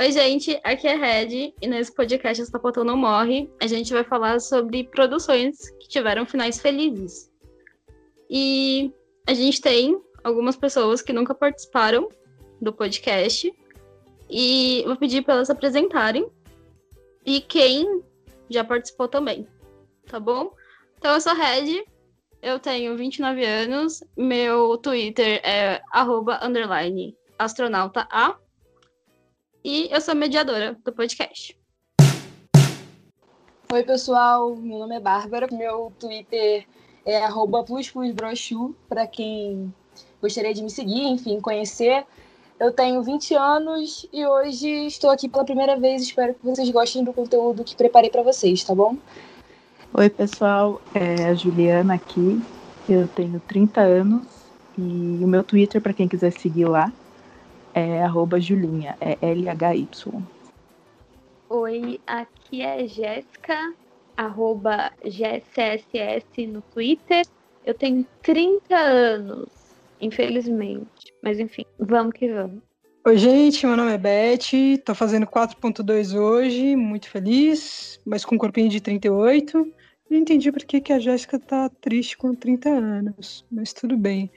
Oi, gente, aqui é Red e nesse podcast Essa Potão Não Morre, a gente vai falar sobre produções que tiveram finais felizes. E a gente tem algumas pessoas que nunca participaram do podcast e vou pedir para elas se apresentarem e quem já participou também, tá bom? Então eu sou Red, eu tenho 29 anos, meu Twitter é arroba, underline, astronauta A e eu sou mediadora do podcast. Oi, pessoal. Meu nome é Bárbara. Meu Twitter é plusplusbrochu, para quem gostaria de me seguir, enfim, conhecer. Eu tenho 20 anos e hoje estou aqui pela primeira vez. Espero que vocês gostem do conteúdo que preparei para vocês, tá bom? Oi, pessoal. É a Juliana aqui. Eu tenho 30 anos e o meu Twitter, para quem quiser seguir lá, é arroba Julinha, é L-H-Y. Oi, aqui é Jéssica, arroba GCSS no Twitter. Eu tenho 30 anos, infelizmente. Mas enfim, vamos que vamos. Oi, gente, meu nome é Beth, tô fazendo 4.2 hoje, muito feliz, mas com um corpinho de 38. Não entendi por que, que a Jéssica tá triste com 30 anos, mas tudo bem.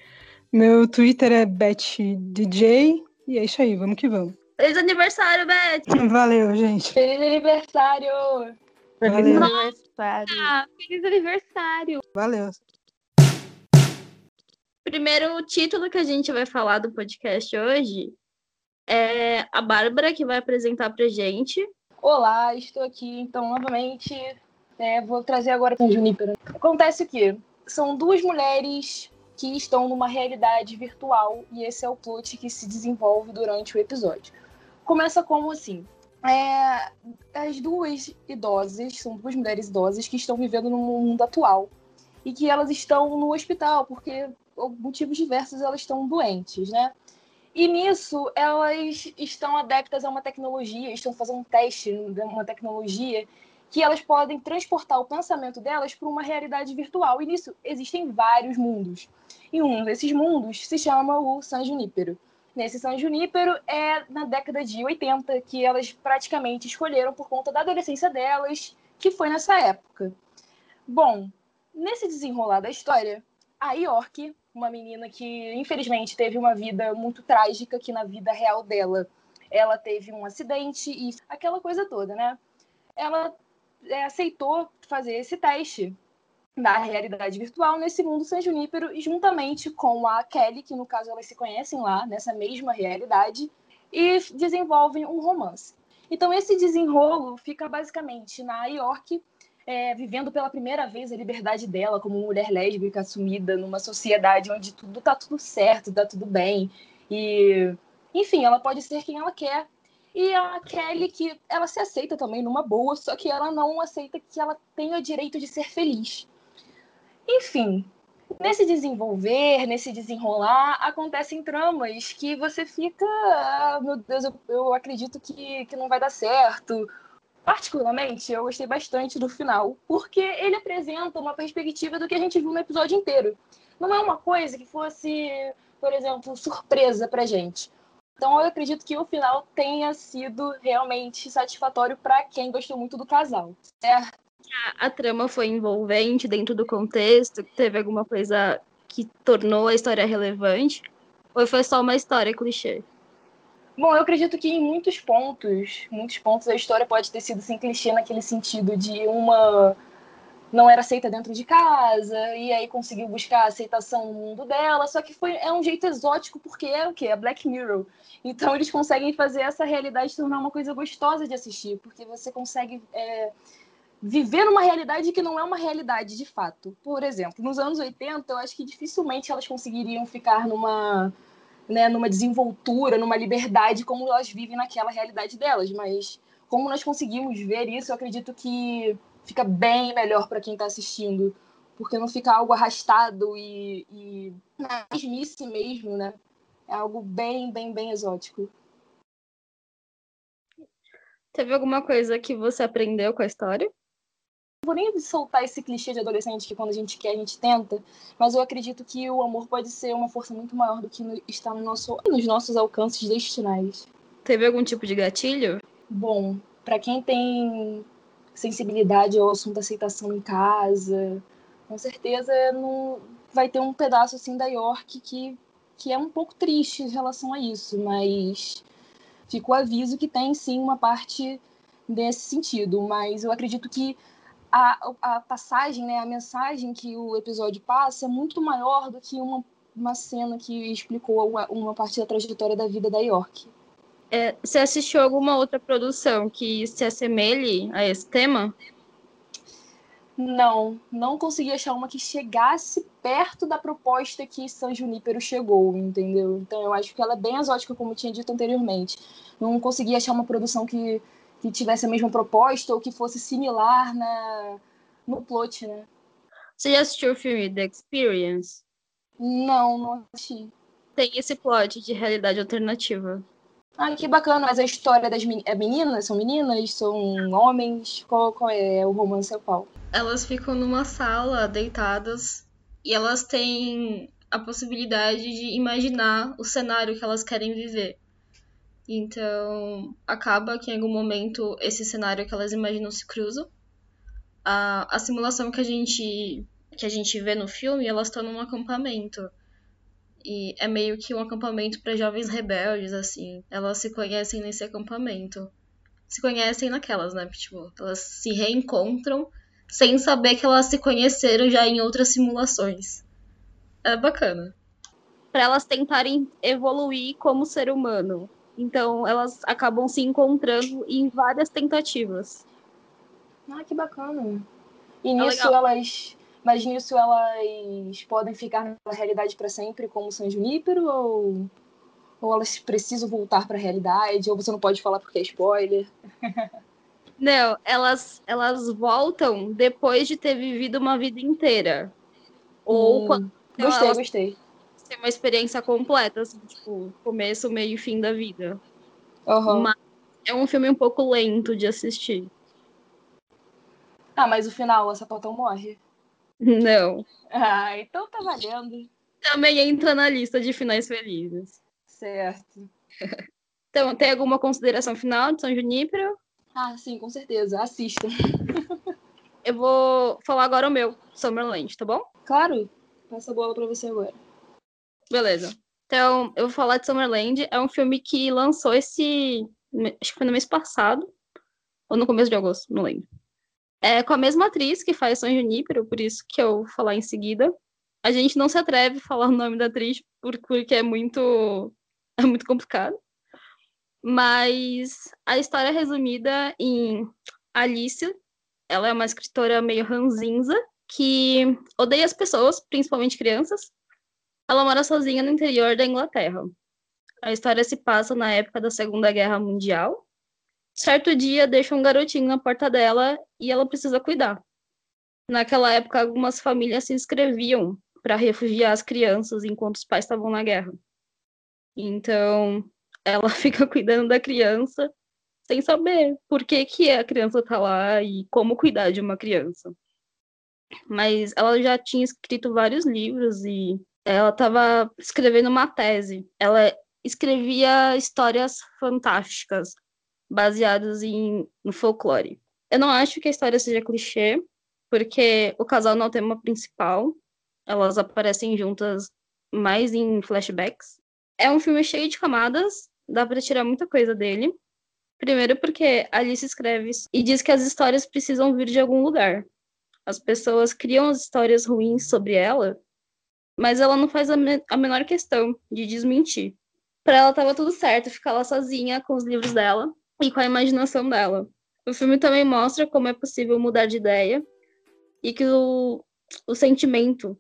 Meu Twitter é BethDJ, e é isso aí, vamos que vamos. Feliz aniversário, Beth! Valeu, gente. Feliz aniversário! Feliz Valeu. aniversário. Ah, feliz aniversário! Valeu. Primeiro, o título que a gente vai falar do podcast hoje é a Bárbara que vai apresentar pra gente. Olá, estou aqui, então, novamente. né, vou trazer agora para o Junípero. Acontece que são duas mulheres que estão numa realidade virtual e esse é o plot que se desenvolve durante o episódio. Começa como assim? É, as duas idosas, são duas mulheres idosas que estão vivendo no mundo atual e que elas estão no hospital porque por motivos diversos elas estão doentes, né? E nisso elas estão adeptas a uma tecnologia, estão fazendo um teste de uma tecnologia que elas podem transportar o pensamento delas para uma realidade virtual. E nisso existem vários mundos. E um desses mundos se chama o San Junípero. Nesse San Junípero é na década de 80 que elas praticamente escolheram por conta da adolescência delas, que foi nessa época. Bom, nesse desenrolar da história, a York, uma menina que infelizmente teve uma vida muito trágica, que na vida real dela ela teve um acidente e aquela coisa toda, né? Ela é, aceitou fazer esse teste da realidade virtual nesse mundo San Junípero, juntamente com a Kelly, que no caso elas se conhecem lá, nessa mesma realidade, e desenvolvem um romance. Então esse desenrolo fica basicamente na York, é, vivendo pela primeira vez a liberdade dela como mulher lésbica assumida numa sociedade onde tudo tá tudo certo, tá tudo bem. E, enfim, ela pode ser quem ela quer. E a Kelly, que ela se aceita também numa boa, só que ela não aceita que ela tenha direito de ser feliz. Enfim, nesse desenvolver, nesse desenrolar, acontecem tramas que você fica, ah, meu Deus, eu, eu acredito que, que não vai dar certo. Particularmente, eu gostei bastante do final, porque ele apresenta uma perspectiva do que a gente viu no episódio inteiro. Não é uma coisa que fosse, por exemplo, surpresa pra gente. Então eu acredito que o final tenha sido realmente satisfatório para quem gostou muito do casal, certo? A, a trama foi envolvente dentro do contexto? Teve alguma coisa que tornou a história relevante? Ou foi só uma história clichê? Bom, eu acredito que em muitos pontos, muitos pontos a história pode ter sido sem clichê naquele sentido de uma não era aceita dentro de casa e aí conseguiu buscar aceitação no mundo dela, só que foi é um jeito exótico porque é o que é Black Mirror. Então eles conseguem fazer essa realidade tornar uma coisa gostosa de assistir, porque você consegue é, viver numa realidade que não é uma realidade de fato. Por exemplo, nos anos 80, eu acho que dificilmente elas conseguiriam ficar numa né, numa desenvoltura, numa liberdade como elas vivem naquela realidade delas, mas como nós conseguimos ver isso, eu acredito que fica bem melhor para quem está assistindo, porque não fica algo arrastado e, e mesmice mesmo, né? É algo bem, bem, bem exótico. Teve alguma coisa que você aprendeu com a história? Não vou nem soltar esse clichê de adolescente que quando a gente quer, a gente tenta, mas eu acredito que o amor pode ser uma força muito maior do que está no nosso, nos nossos alcances destinais. Teve algum tipo de gatilho? Bom, para quem tem sensibilidade ao assunto aceitação em casa, com certeza não vai ter um pedaço assim da York que, que é um pouco triste em relação a isso, mas fica o aviso que tem sim uma parte nesse sentido, mas eu acredito que a, a passagem, né, a mensagem que o episódio passa é muito maior do que uma, uma cena que explicou uma, uma parte da trajetória da vida da York. É, você assistiu alguma outra produção que se assemelhe a esse tema? Não, não consegui achar uma que chegasse perto da proposta que San Junípero chegou, entendeu? Então eu acho que ela é bem exótica, como eu tinha dito anteriormente. Não consegui achar uma produção que, que tivesse a mesma proposta ou que fosse similar na, no plot, né? Você já assistiu o filme The Experience? Não, não assisti. Tem esse plot de realidade alternativa. Ah, que bacana, mas a história das men é meninas? São meninas? São homens? Qual, qual é o romance qual? Elas ficam numa sala deitadas e elas têm a possibilidade de imaginar o cenário que elas querem viver. Então, acaba que em algum momento esse cenário que elas imaginam se cruza. A, a simulação que a gente que a gente vê no filme, elas estão num acampamento. E é meio que um acampamento para jovens rebeldes, assim. Elas se conhecem nesse acampamento. Se conhecem naquelas, né? Tipo, elas se reencontram sem saber que elas se conheceram já em outras simulações. É bacana. Para elas tentarem evoluir como ser humano. Então, elas acabam se encontrando em várias tentativas. Ah, que bacana. E nisso é elas mas nisso elas podem ficar na realidade para sempre, como San Junípero, ou, ou elas precisam voltar para a realidade, ou você não pode falar porque é spoiler? Não, elas, elas voltam depois de ter vivido uma vida inteira. Ou hum, quando. Gostei, elas gostei. Tem uma experiência completa, assim, tipo, começo, meio e fim da vida. Uhum. Mas é um filme um pouco lento de assistir. Ah, mas o final, a Sapatão morre. Não. Ah, então tá valendo. Também entra na lista de finais felizes. Certo. Então, tem alguma consideração final de São Junípero? Ah, sim, com certeza. Assista. Eu vou falar agora o meu, Summerland, tá bom? Claro. Passa a bola pra você agora. Beleza. Então, eu vou falar de Summerland. É um filme que lançou esse. Acho que foi no mês passado. Ou no começo de agosto, não lembro. É com a mesma atriz que faz São Junípero, por isso que eu vou falar em seguida. A gente não se atreve a falar o nome da atriz porque é muito é muito complicado. Mas a história é resumida em Alice, ela é uma escritora meio ranzinza que odeia as pessoas, principalmente crianças. Ela mora sozinha no interior da Inglaterra. A história se passa na época da Segunda Guerra Mundial certo dia deixa um garotinho na porta dela e ela precisa cuidar. Naquela época, algumas famílias se inscreviam para refugiar as crianças enquanto os pais estavam na guerra. Então, ela fica cuidando da criança sem saber por que, que a criança está lá e como cuidar de uma criança. Mas ela já tinha escrito vários livros e ela estava escrevendo uma tese. Ela escrevia histórias fantásticas baseados em, no folclore. Eu não acho que a história seja clichê, porque o casal não é o tema principal. Elas aparecem juntas mais em flashbacks. É um filme cheio de camadas, dá para tirar muita coisa dele. Primeiro porque Alice escreve e diz que as histórias precisam vir de algum lugar. As pessoas criam as histórias ruins sobre ela, mas ela não faz a, me a menor questão de desmentir. Para ela tava tudo certo ficar lá sozinha com os livros dela, e com a imaginação dela. O filme também mostra como é possível mudar de ideia e que o, o sentimento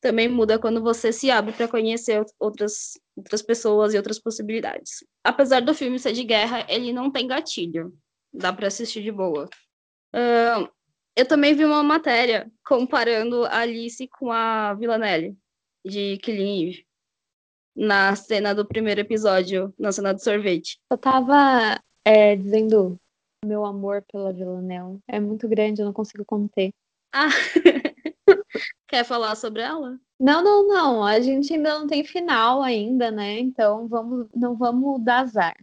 também muda quando você se abre para conhecer outras, outras pessoas e outras possibilidades. Apesar do filme ser de guerra, ele não tem gatilho. Dá para assistir de boa. Uh, eu também vi uma matéria comparando a Alice com a Villanelle, de Killing Eve, na cena do primeiro episódio, na cena do sorvete. Eu tava é, dizendo meu amor pela Villanelle é muito grande, eu não consigo conter. Ah, quer falar sobre ela? Não, não, não. A gente ainda não tem final ainda, né? Então vamos, não vamos dar azar.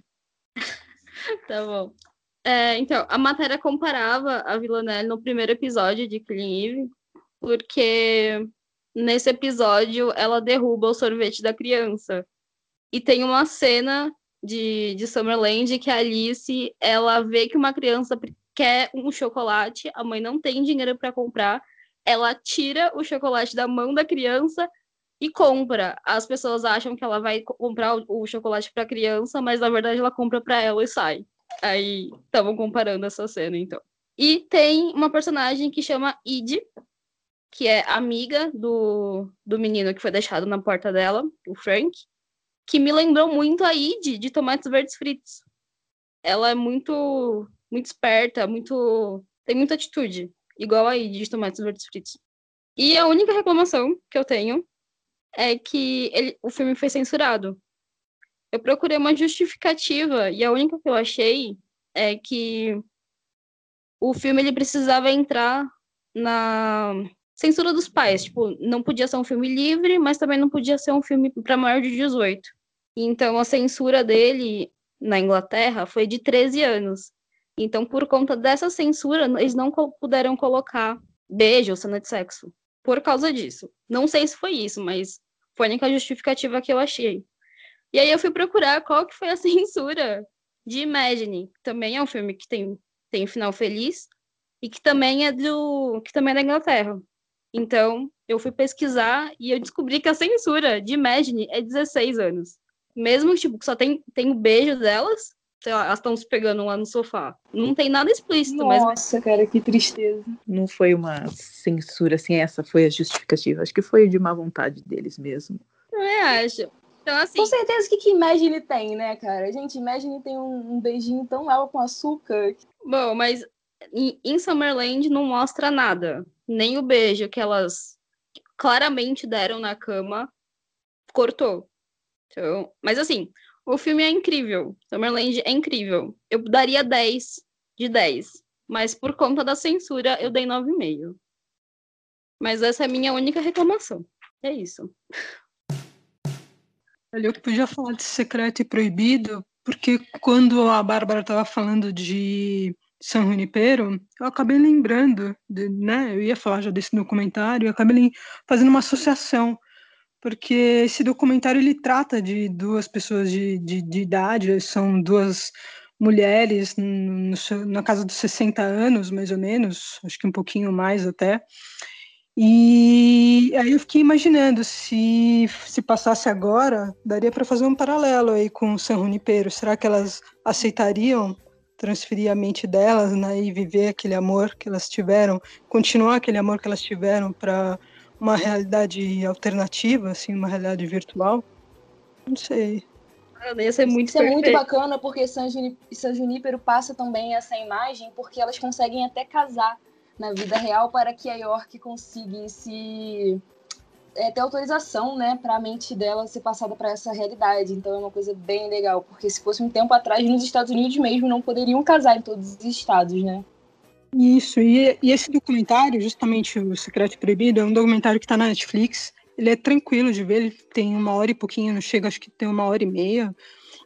Tá bom. É, então, a matéria comparava a Villanelle no primeiro episódio de Killing Eve, porque nesse episódio ela derruba o sorvete da criança. E tem uma cena de, de Summerland que a Alice ela vê que uma criança quer um chocolate, a mãe não tem dinheiro para comprar, ela tira o chocolate da mão da criança e compra. As pessoas acham que ela vai comprar o, o chocolate para a criança, mas na verdade ela compra para ela e sai. Aí estavam comparando essa cena, então. E tem uma personagem que chama Id, que é amiga do, do menino que foi deixado na porta dela, o Frank, que me lembrou muito a Id de Tomates Verdes Fritos. Ela é muito muito esperta, muito tem muita atitude, igual a Id de Tomates Verdes Fritos. E a única reclamação que eu tenho é que ele, o filme foi censurado. Eu procurei uma justificativa e a única que eu achei é que o filme ele precisava entrar na censura dos pais, tipo, não podia ser um filme livre, mas também não podia ser um filme para maior de 18. Então a censura dele na Inglaterra foi de 13 anos. Então, por conta dessa censura, eles não puderam colocar beijo ou cena de sexo. Por causa disso. Não sei se foi isso, mas foi a única justificativa que eu achei. E aí eu fui procurar qual que foi a censura de Imagine. Também é um filme que tem, tem um final feliz e que também é do que também é da Inglaterra. Então, eu fui pesquisar e eu descobri que a censura de Imagine é 16 anos. Mesmo tipo, só tem, tem o beijo delas, lá, elas estão se pegando lá no sofá. Não tem nada explícito, Nossa, mas. Nossa, cara, que tristeza. Não foi uma censura assim, essa foi a justificativa. Acho que foi de má vontade deles mesmo. Eu acho. Então, assim. Com certeza, o que, que Imagine tem, né, cara? Gente, Imagine tem um, um beijinho tão água com açúcar. Bom, mas em, em Summerland não mostra nada. Nem o beijo que elas claramente deram na cama cortou. Então, mas assim, o filme é incrível. Summerland é incrível. Eu daria 10 de 10. Mas por conta da censura, eu dei 9,5. Mas essa é a minha única reclamação. É isso. Olha, eu podia falar de secreto e proibido, porque quando a Bárbara estava falando de San Junipero, eu acabei lembrando, de, né? Eu ia falar já desse documentário, eu acabei fazendo uma associação porque esse documentário ele trata de duas pessoas de, de, de idade, são duas mulheres no, na casa dos 60 anos, mais ou menos, acho que um pouquinho mais até. E aí eu fiquei imaginando se se passasse agora, daria para fazer um paralelo aí com o San Junipero. Será que elas aceitariam transferir a mente delas, né, e viver aquele amor que elas tiveram, continuar aquele amor que elas tiveram para uma realidade alternativa, assim, uma realidade virtual. Não sei. Ia ser muito Isso é muito bacana porque San, San Junípero passa também essa imagem porque elas conseguem até casar na vida real para que a York conseguisse é, ter autorização, né, para a mente dela ser passada para essa realidade. Então é uma coisa bem legal, porque se fosse um tempo atrás nos Estados Unidos mesmo não poderiam casar em todos os estados, né? Isso, e, e esse documentário, justamente o Secreto Proibido, é um documentário que está na Netflix. Ele é tranquilo de ver, ele tem uma hora e pouquinho, não chega, acho que tem uma hora e meia.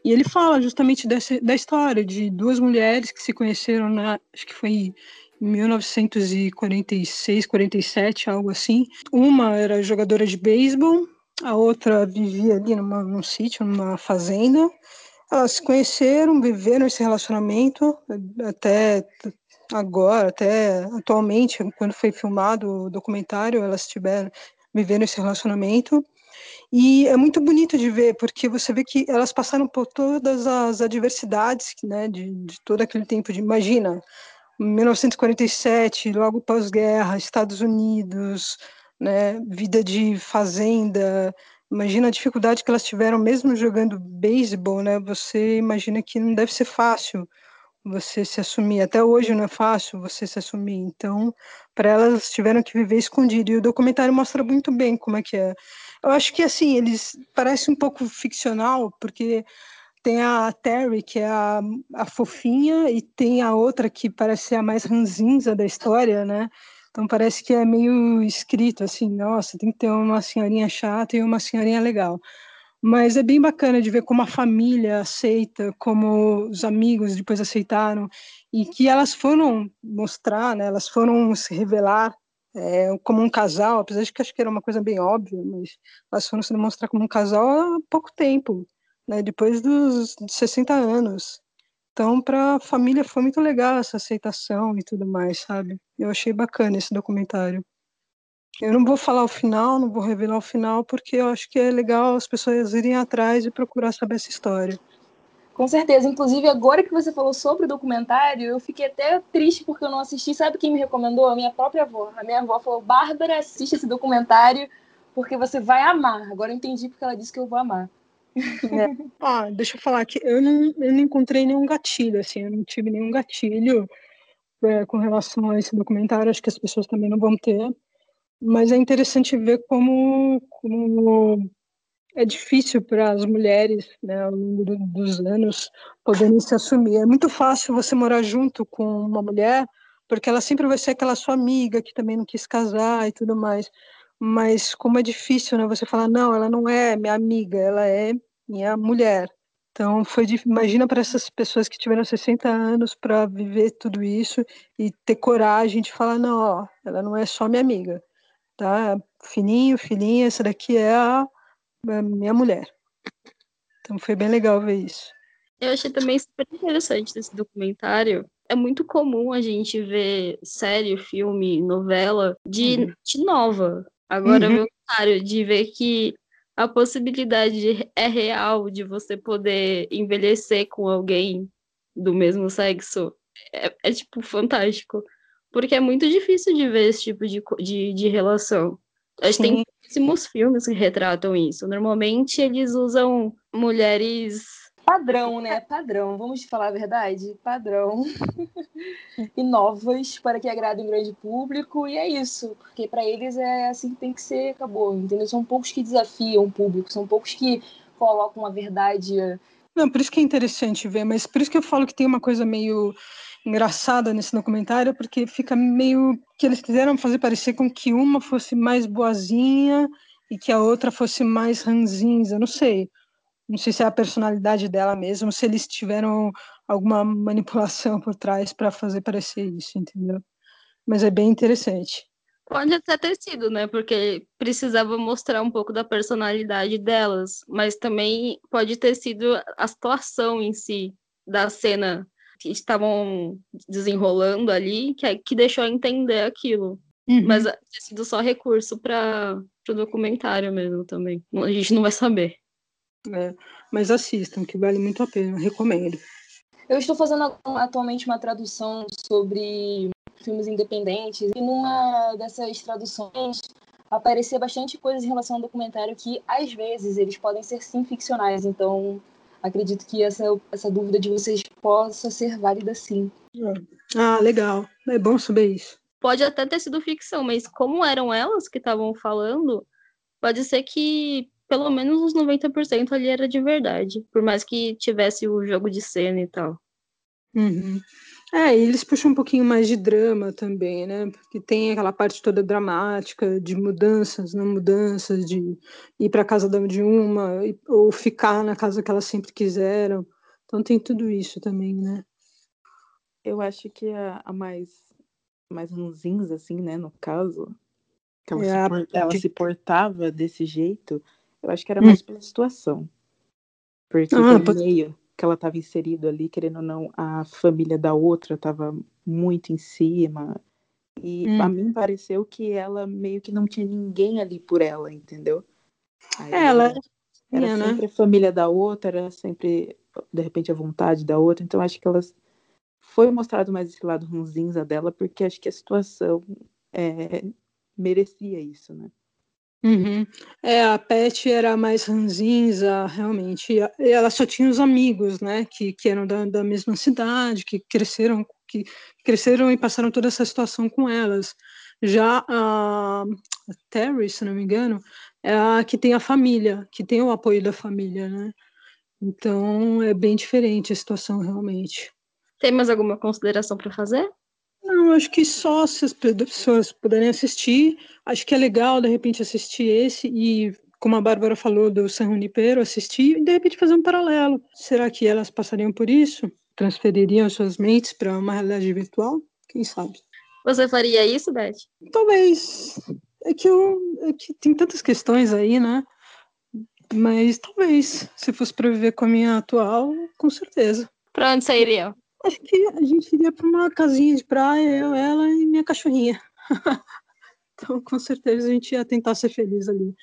E ele fala justamente dessa, da história de duas mulheres que se conheceram, na, acho que foi 1946, 47, algo assim. Uma era jogadora de beisebol, a outra vivia ali numa, num sítio, numa fazenda. Elas se conheceram, viveram esse relacionamento até agora, até atualmente, quando foi filmado o documentário, elas tiveram vivendo esse relacionamento. E é muito bonito de ver, porque você vê que elas passaram por todas as adversidades, né, de, de todo aquele tempo de, imagina, 1947, logo pós-guerra, Estados Unidos, né, vida de fazenda, imagina a dificuldade que elas tiveram mesmo jogando beisebol, né, você imagina que não deve ser fácil, você se assumir. Até hoje não é fácil você se assumir. Então, para elas tiveram que viver escondido. E o documentário mostra muito bem como é que é. Eu acho que assim, eles parecem um pouco ficcional, porque tem a Terry, que é a, a fofinha, e tem a outra que parece ser a mais ranzinza da história, né? Então parece que é meio escrito assim, nossa, tem que ter uma senhorinha chata e uma senhorinha legal. Mas é bem bacana de ver como a família aceita, como os amigos depois aceitaram, e que elas foram mostrar, né, elas foram se revelar é, como um casal, apesar de que acho que era uma coisa bem óbvia, mas elas foram se demonstrar como um casal há pouco tempo, né, depois dos 60 anos. Então, para a família foi muito legal essa aceitação e tudo mais, sabe? Eu achei bacana esse documentário. Eu não vou falar o final, não vou revelar o final, porque eu acho que é legal as pessoas irem atrás e procurar saber essa história. Com certeza. Inclusive, agora que você falou sobre o documentário, eu fiquei até triste porque eu não assisti. Sabe quem me recomendou? A minha própria avó. A minha avó falou: Bárbara, assiste esse documentário porque você vai amar. Agora eu entendi porque ela disse que eu vou amar. É. Ah, deixa eu falar que eu não, eu não encontrei nenhum gatilho, assim, eu não tive nenhum gatilho é, com relação a esse documentário. Acho que as pessoas também não vão ter. Mas é interessante ver como, como é difícil para as mulheres, né, ao longo do, dos anos, poderem se assumir. É muito fácil você morar junto com uma mulher, porque ela sempre vai ser aquela sua amiga que também não quis casar e tudo mais. Mas como é difícil, né, você falar, não, ela não é minha amiga, ela é minha mulher. Então, foi imagina para essas pessoas que tiveram 60 anos para viver tudo isso e ter coragem de falar, não, ó, ela não é só minha amiga, tá? Fininho, filhinha, essa daqui é a, a minha mulher. Então foi bem legal ver isso. Eu achei também super interessante esse documentário. É muito comum a gente ver série, filme, novela de, uhum. de nova. Agora, uhum. documentário de ver que a possibilidade é real de você poder envelhecer com alguém do mesmo sexo é, é tipo fantástico. Porque é muito difícil de ver esse tipo de, de, de relação. A gente tem pouquíssimos filmes que retratam isso. Normalmente eles usam mulheres. Padrão, né? Padrão. Vamos falar a verdade? Padrão. e novas para que agradem o grande público. E é isso. Porque para eles é assim que tem que ser, acabou. Entendeu? São poucos que desafiam o público. São poucos que colocam a verdade. Não, por isso que é interessante ver, mas por isso que eu falo que tem uma coisa meio engraçada nesse documentário, porque fica meio que eles quiseram fazer parecer com que uma fosse mais boazinha e que a outra fosse mais ranzinza, não sei. Não sei se é a personalidade dela mesmo, se eles tiveram alguma manipulação por trás para fazer parecer isso, entendeu? Mas é bem interessante. Pode até ter sido, né? Porque precisava mostrar um pouco da personalidade delas, mas também pode ter sido a situação em si da cena que estavam desenrolando ali, que, que deixou entender aquilo. Uhum. Mas é, ter sido só recurso para o documentário mesmo também. A gente não vai saber. É, mas assistam, que vale muito a pena, recomendo. Eu estou fazendo atualmente uma tradução sobre filmes independentes, e numa dessas traduções aparecia bastante coisas em relação ao documentário que, às vezes, eles podem ser sim ficcionais, então acredito que essa, essa dúvida de vocês possa ser válida sim. Ah, legal. É bom saber isso. Pode até ter sido ficção, mas como eram elas que estavam falando, pode ser que pelo menos uns 90% ali era de verdade, por mais que tivesse o jogo de cena e tal. Uhum. É, e eles puxam um pouquinho mais de drama também, né? Porque tem aquela parte toda dramática de mudanças, não mudanças, de ir para casa de uma ou ficar na casa que elas sempre quiseram. Então tem tudo isso também, né? Eu acho que a, a mais mais ranzinza, assim, né, no caso, que ela, é se, ela se portava desse jeito, eu acho que era hum. mais pela situação. Porque ah, pelo meio que ela estava inserido ali, querendo ou não, a família da outra estava muito em cima. E hum. a mim pareceu que ela meio que não tinha ninguém ali por ela, entendeu? Aí ela era, era sempre né? a família da outra, era sempre, de repente, a vontade da outra. Então acho que elas foi mostrado mais esse lado ranzinza dela, porque acho que a situação é, merecia isso, né? Uhum. É, a Pet era mais ranzinza, realmente. E ela só tinha os amigos, né, que, que eram da, da mesma cidade, que cresceram, que cresceram e passaram toda essa situação com elas. Já a, a Terry, se não me engano, é a que tem a família, que tem o apoio da família, né? Então é bem diferente a situação realmente. Tem mais alguma consideração para fazer? Não, acho que só se as pessoas puderem assistir, acho que é legal de repente assistir esse e como a Bárbara falou do San Junipero, assistir e de repente fazer um paralelo. Será que elas passariam por isso? Transfeririam suas mentes para uma realidade virtual? Quem sabe? Você faria isso, Beth? Talvez. É que, eu, é que tem tantas questões aí, né? Mas talvez, se fosse para viver com a minha atual, com certeza. Pra onde você iria? Acho que a gente iria para uma casinha de praia, eu, ela e minha cachorrinha. então, com certeza, a gente ia tentar ser feliz ali.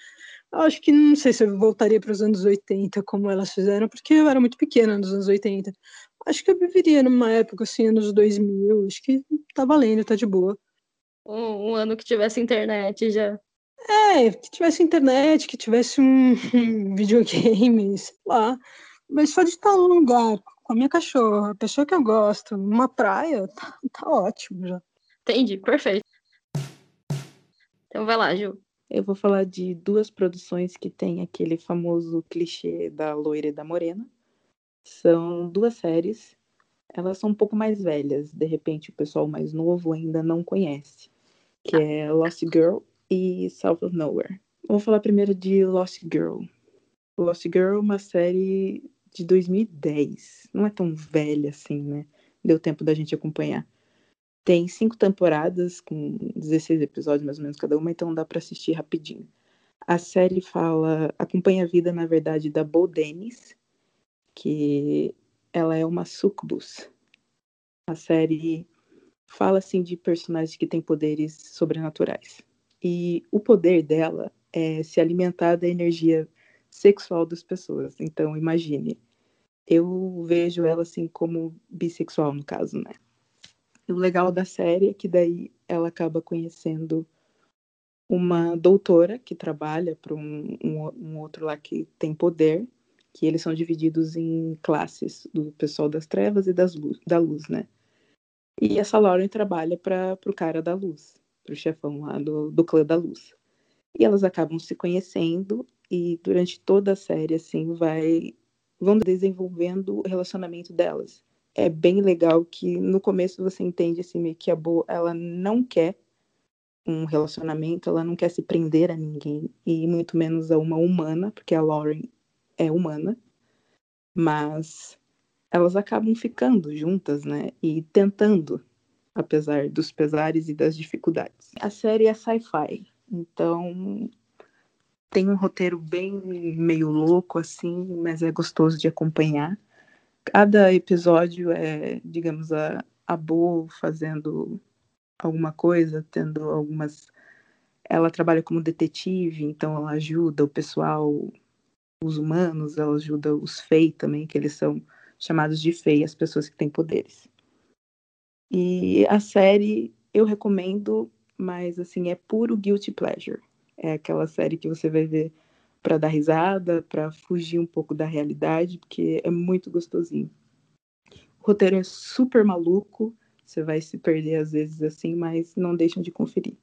Acho que não sei se eu voltaria para os anos 80 como elas fizeram, porque eu era muito pequena nos anos 80. Acho que eu viveria numa época assim, anos 2000. Acho que tá valendo, tá de boa. Um, um ano que tivesse internet já. É, que tivesse internet, que tivesse um, um videogame, sei lá. Mas só de estar num lugar com a minha cachorra, a pessoa que eu gosto, numa praia, tá, tá ótimo já. Entendi, perfeito. Então vai lá, Ju. Eu vou falar de duas produções que tem aquele famoso clichê da loira e da morena. São duas séries. Elas são um pouco mais velhas, de repente o pessoal mais novo ainda não conhece, que é Lost Girl e South of Nowhere. Vou falar primeiro de Lost Girl. Lost Girl é uma série de 2010. Não é tão velha assim, né? Deu tempo da gente acompanhar. Tem cinco temporadas com 16 episódios mais ou menos cada uma, então dá para assistir rapidinho. A série fala, acompanha a vida na verdade da Bo Dennis, que ela é uma sucubus. A série fala assim de personagens que têm poderes sobrenaturais. E o poder dela é se alimentar da energia sexual das pessoas. Então, imagine, eu vejo ela assim como bissexual no caso, né? O legal da série é que daí ela acaba conhecendo uma doutora que trabalha para um, um, um, outro lá que tem poder, que eles são divididos em classes do pessoal das trevas e das luz, da luz, né? E essa Lauren trabalha para o cara da luz, para o chefão lá do, do clã da luz. E elas acabam se conhecendo e durante toda a série, assim, vai vão desenvolvendo o relacionamento delas é bem legal que no começo você entende assim que a Bo, ela não quer um relacionamento, ela não quer se prender a ninguém e muito menos a uma humana, porque a Lauren é humana, mas elas acabam ficando juntas, né? E tentando, apesar dos pesares e das dificuldades. A série é sci-fi, então tem um roteiro bem meio louco assim, mas é gostoso de acompanhar cada episódio é, digamos, a, a Bo fazendo alguma coisa, tendo algumas. Ela trabalha como detetive, então ela ajuda o pessoal, os humanos, ela ajuda os Fei também, que eles são chamados de Fei, as pessoas que têm poderes. E a série eu recomendo, mas assim, é puro guilty pleasure. É aquela série que você vai ver para dar risada, para fugir um pouco da realidade, porque é muito gostosinho. O roteiro é super maluco, você vai se perder às vezes assim, mas não deixam de conferir.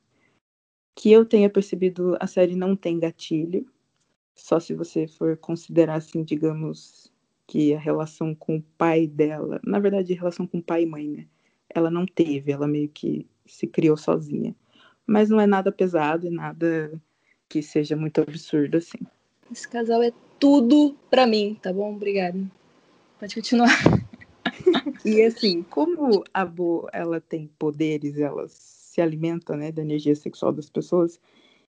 Que eu tenha percebido, a série não tem gatilho, só se você for considerar assim, digamos, que a relação com o pai dela, na verdade, relação com pai e mãe, né? Ela não teve, ela meio que se criou sozinha. Mas não é nada pesado e nada que seja muito absurdo assim. Esse casal é tudo pra mim, tá bom? Obrigada. Pode continuar. e assim, como a Bo, ela tem poderes, ela se alimenta, né, da energia sexual das pessoas,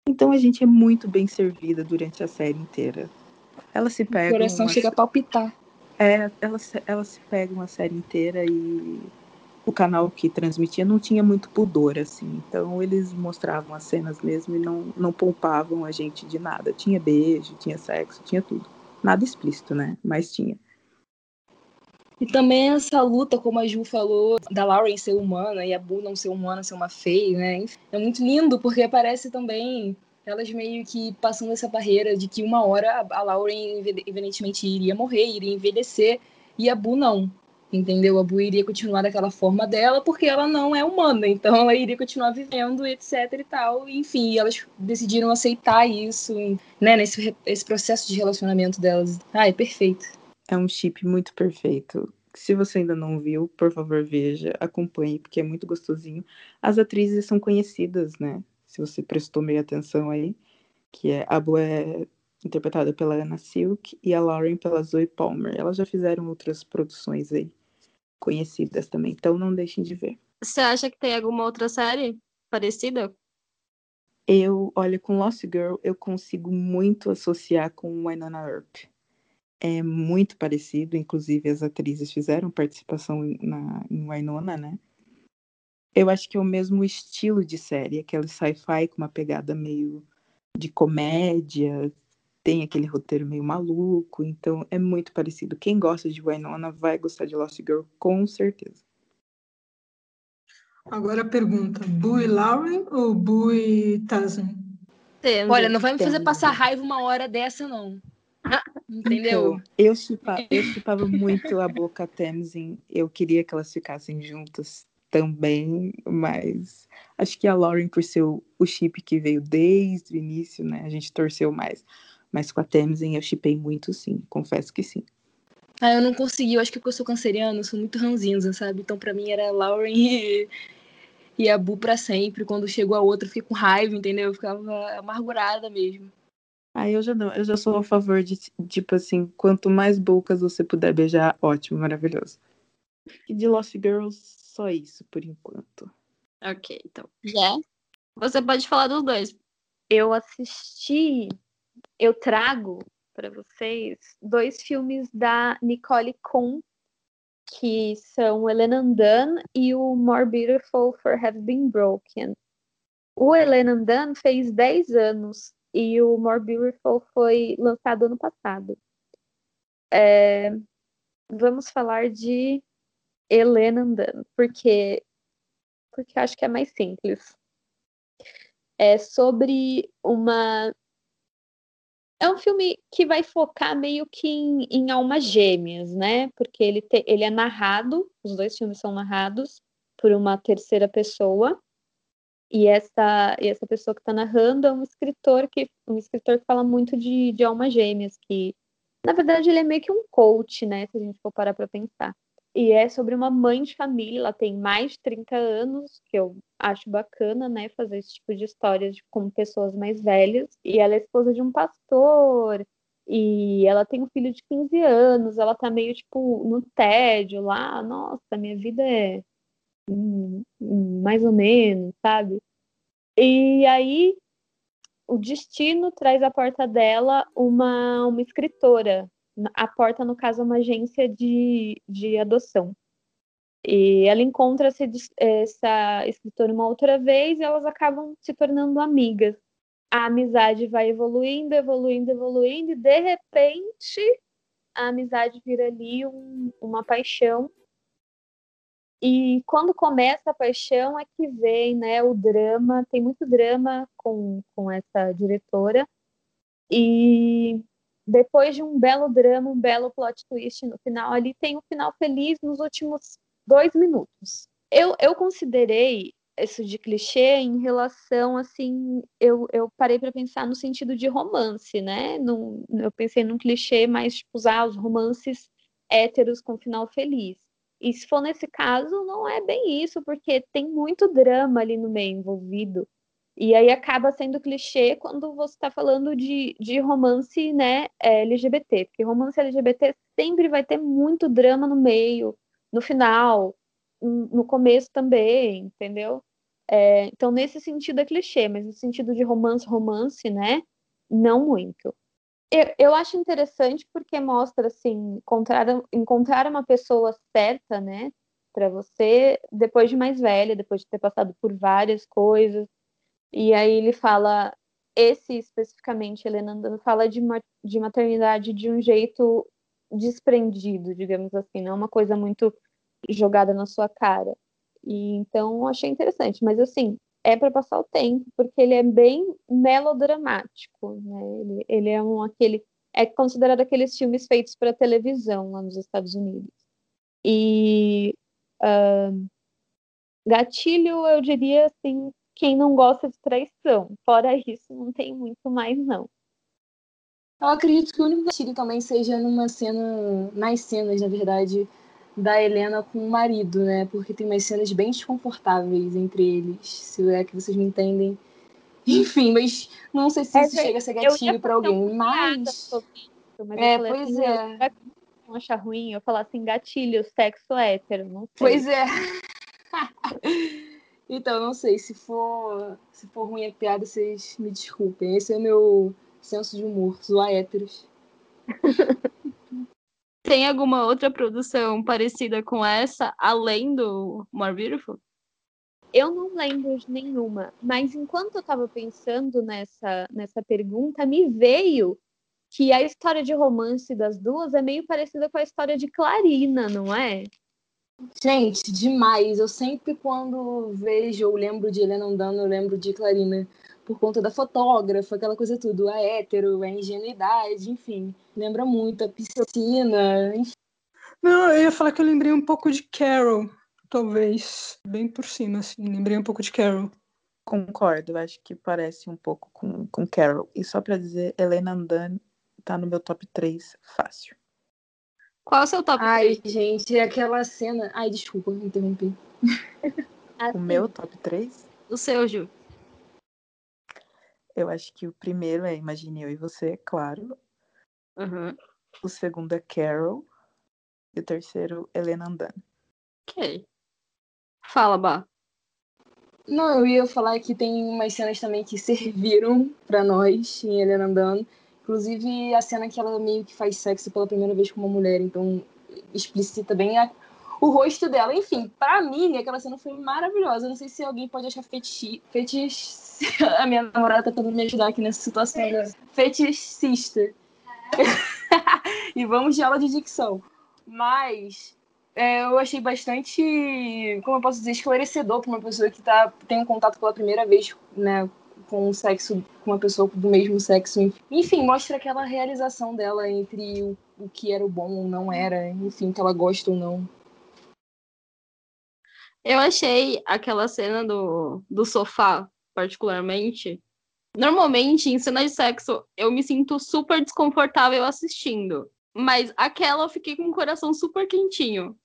então a gente é muito bem servida durante a série inteira. Ela se pega. O coração uma... chega a palpitar. É, ela, ela se pega uma série inteira e o canal que transmitia não tinha muito pudor, assim. Então eles mostravam as cenas mesmo e não, não poupavam a gente de nada. Tinha beijo, tinha sexo, tinha tudo. Nada explícito, né? Mas tinha. E também essa luta, como a Ju falou, da Lauren ser humana e a Boo não ser humana, ser uma feia, né? É muito lindo, porque parece também elas meio que passando essa barreira de que uma hora a Lauren evidentemente iria morrer, iria envelhecer, e a Boo não entendeu? A Bu iria continuar daquela forma dela porque ela não é humana, então ela iria continuar vivendo, etc e tal. Enfim, elas decidiram aceitar isso, né, nesse esse processo de relacionamento delas. Ah, é perfeito. É um chip muito perfeito. Se você ainda não viu, por favor, veja, acompanhe, porque é muito gostosinho. As atrizes são conhecidas, né? Se você prestou meio atenção aí, que é a Bu é interpretada pela Anna Silk, e a Lauren pela Zoe Palmer. Elas já fizeram outras produções aí conhecidas também, então não deixem de ver. Você acha que tem alguma outra série parecida? Eu, olha, com Lost Girl, eu consigo muito associar com Winona Earp. É muito parecido, inclusive as atrizes fizeram participação na, em Winona, né? Eu acho que é o mesmo estilo de série, aquele sci-fi com uma pegada meio de comédia, tem aquele roteiro meio maluco, então é muito parecido. Quem gosta de Winona vai gostar de Lost Girl, com certeza. Agora a pergunta: Bui Lauren ou Bui Tazen? Olha, não vai me fazer passar raiva uma hora dessa, não. Entendeu? Então, eu eu chipava muito a Boca Tamsin. Eu queria que elas ficassem juntas também, mas acho que a Lauren, por ser o, o chip que veio desde o início, né? A gente torceu mais. Mas com a Tamsin eu chipei muito, sim. Confesso que sim. Ah, eu não consegui. Eu acho que porque eu sou canceriano, sou muito ranzinza, sabe? Então, para mim, era Lauren e, e a Bu pra sempre. Quando chegou a outra, eu fiquei com raiva, entendeu? Eu ficava amargurada mesmo. Ah, eu já não. Eu já sou a favor de, tipo assim, quanto mais bocas você puder beijar, ótimo, maravilhoso. E de Lost Girls, só isso, por enquanto. Ok, então. Já? Você pode falar dos dois. Eu assisti, eu trago para vocês dois filmes da Nicole Kuhn, que são Elena Dunn e o More Beautiful for Have Been Broken. O Elena Dunn fez 10 anos e o More Beautiful foi lançado ano passado. É, vamos falar de Helena Dunn, porque porque acho que é mais simples. É sobre uma é um filme que vai focar meio que em, em almas gêmeas, né? Porque ele, te, ele é narrado, os dois filmes são narrados por uma terceira pessoa. E essa, e essa pessoa que está narrando é um escritor que um escritor que fala muito de, de almas gêmeas, que na verdade ele é meio que um coach, né? Se a gente for parar para pensar. E é sobre uma mãe de família, ela tem mais de 30 anos, que eu acho bacana, né, fazer esse tipo de histórias com pessoas mais velhas. E ela é esposa de um pastor, e ela tem um filho de 15 anos, ela tá meio, tipo, no tédio lá, nossa, minha vida é hum, hum, mais ou menos, sabe? E aí o destino traz à porta dela uma, uma escritora, a porta, no caso, é uma agência de, de adoção. E ela encontra essa, essa escritora uma outra vez e elas acabam se tornando amigas. A amizade vai evoluindo, evoluindo, evoluindo, e de repente a amizade vira ali um, uma paixão. E quando começa a paixão é que vem né, o drama, tem muito drama com, com essa diretora. E depois de um belo drama, um belo plot twist no final, ali tem um final feliz nos últimos dois minutos. Eu, eu considerei isso de clichê em relação, assim, eu, eu parei para pensar no sentido de romance, né? Num, eu pensei num clichê mais, tipo, usar os romances héteros com final feliz. E se for nesse caso, não é bem isso, porque tem muito drama ali no meio envolvido. E aí acaba sendo clichê quando você está falando de, de romance né, LGBT, porque romance LGBT sempre vai ter muito drama no meio, no final, no começo também, entendeu? É, então, nesse sentido é clichê, mas no sentido de romance, romance, né? Não muito. Eu, eu acho interessante porque mostra, assim, encontrar, encontrar uma pessoa certa, né? Para você, depois de mais velha, depois de ter passado por várias coisas, e aí ele fala, esse especificamente, Helena Andando, fala de, de maternidade de um jeito desprendido, digamos assim, não é uma coisa muito jogada na sua cara. E então achei interessante, mas assim, é para passar o tempo, porque ele é bem melodramático, né? Ele, ele é um aquele é considerado aqueles filmes feitos para televisão lá nos Estados Unidos. E uh, gatilho, eu diria assim, quem não gosta de traição. Fora isso, não tem muito mais, não. Eu acredito que o único gatilho também seja numa cena, nas cenas, na verdade, da Helena com o marido, né? Porque tem umas cenas bem desconfortáveis entre eles, se é que vocês me entendem. Enfim, mas não sei se É, isso chega a ser gatilho pra fazer alguém, mas. isso, mas É, falei pois assim, é. não achar ruim, eu falar assim, gatilho, sexo hétero, não sei. Pois é. então, não sei, se for, se for ruim a piada, vocês me desculpem. Esse é o meu senso de humor, zoar héteros. Tem alguma outra produção parecida com essa, além do More Beautiful? Eu não lembro de nenhuma, mas enquanto eu estava pensando nessa, nessa pergunta, me veio que a história de romance das duas é meio parecida com a história de Clarina, não é? Gente, demais. Eu sempre, quando vejo ou lembro de Helena andando, eu lembro de Clarina. Por conta da fotógrafa, aquela coisa tudo. A hétero, a ingenuidade, enfim. Lembra muito a piscina, enfim. Não, eu ia falar que eu lembrei um pouco de Carol, talvez. Bem por cima, assim. Lembrei um pouco de Carol. Concordo, eu acho que parece um pouco com, com Carol. E só pra dizer, Helena Andan tá no meu top 3 fácil. Qual é o seu top Ai, 3? gente, aquela cena. Ai, desculpa, me interrompi. Assim, O meu top 3, O seu, Ju. eu acho que o primeiro é Imagine Eu e Você, claro. Uhum. O segundo é Carol. E o terceiro, Helena Andan. Ok. Fala, Bá. Não, eu ia falar que tem umas cenas também que serviram pra nós em Helena andando. Inclusive a cena que ela meio que faz sexo pela primeira vez com uma mulher, então explicita bem a- o rosto dela. Enfim, pra mim, aquela cena foi maravilhosa. Não sei se alguém pode achar fetiche. Fetiche. A minha namorada tá tentando me ajudar aqui nessa situação. Né? Fetichista. e vamos de aula de dicção. Mas é, eu achei bastante, como eu posso dizer, esclarecedor para uma pessoa que tá, tem um contato pela primeira vez, né, com o sexo, com uma pessoa do mesmo sexo. Enfim, mostra aquela realização dela entre o, o que era o bom ou não era, enfim, que ela gosta ou não. Eu achei aquela cena do, do sofá, particularmente. Normalmente, em cena de sexo, eu me sinto super desconfortável assistindo. Mas aquela eu fiquei com o coração super quentinho.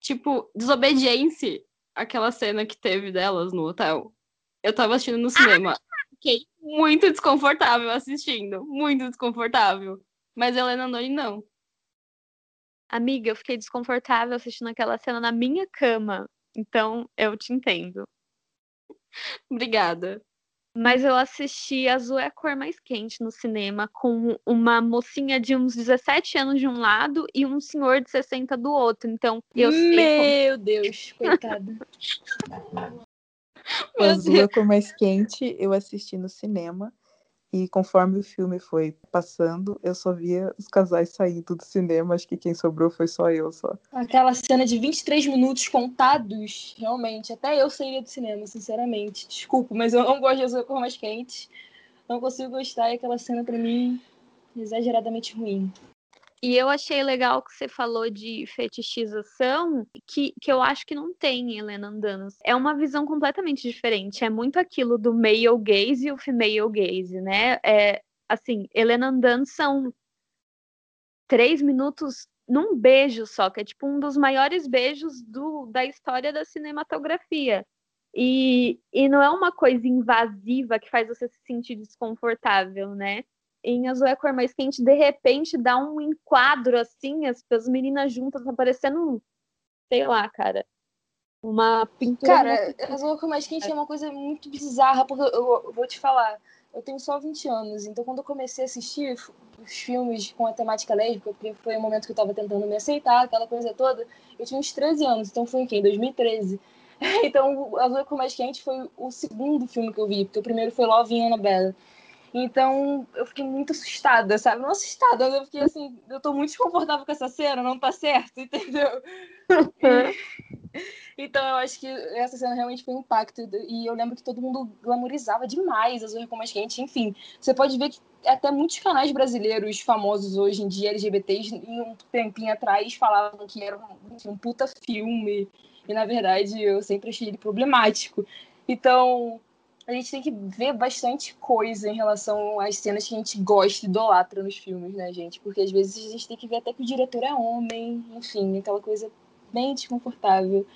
Tipo, desobediência, aquela cena que teve delas no hotel. Eu tava assistindo no cinema. Fiquei muito desconfortável assistindo. Muito desconfortável. Mas Helena Noni não. Amiga, eu fiquei desconfortável assistindo aquela cena na minha cama. Então, eu te entendo. Obrigada. Mas eu assisti Azul é a cor mais quente no cinema, com uma mocinha de uns 17 anos de um lado e um senhor de 60 do outro. Então, eu sei como... Meu Deus, coitada. Azul é cor mais quente, eu assisti no cinema. E conforme o filme foi passando, eu só via os casais saindo do cinema. Acho que quem sobrou foi só eu, só. Aquela cena de 23 minutos contados, realmente. Até eu sairia do cinema, sinceramente. Desculpa, mas eu não gosto de azul cor mais quente. Não consigo gostar e aquela cena pra mim exageradamente ruim. E eu achei legal que você falou de fetichização, que, que eu acho que não tem em Helena Andanos. É uma visão completamente diferente. É muito aquilo do male gaze e o female gaze, né? É, assim, Helena Andanos são três minutos num beijo só, que é tipo um dos maiores beijos do, da história da cinematografia. E, e não é uma coisa invasiva que faz você se sentir desconfortável, né? Em Azul é a cor mais quente, de repente dá um enquadro assim, as, as meninas juntas, tá parecendo, sei lá, cara, uma pintura. Cara, Azul cor mais quente é uma coisa muito bizarra, porque eu, eu vou te falar, eu tenho só 20 anos, então quando eu comecei a assistir os filmes com a temática lésbica, porque foi o momento que eu tava tentando me aceitar, aquela coisa toda, eu tinha uns 13 anos, então foi em quem? 2013. Então, Azul é Cor Mais Quente foi o segundo filme que eu vi, porque o primeiro foi Love in Annabelle. Então, eu fiquei muito assustada, sabe? Não assustada, eu fiquei assim, eu tô muito desconfortável com essa cena, não tá certo, entendeu? Então, eu acho que essa cena realmente foi um impacto. E eu lembro que todo mundo glamorizava demais Azul com Mais Quente. Enfim, você pode ver que até muitos canais brasileiros famosos hoje em dia, LGBTs, em um tempinho atrás, falavam que era um, um puta filme. E, na verdade, eu sempre achei ele problemático. Então, a gente tem que ver bastante coisa em relação às cenas que a gente gosta e idolatra nos filmes, né, gente? Porque às vezes a gente tem que ver até que o diretor é homem, enfim, aquela coisa bem desconfortável.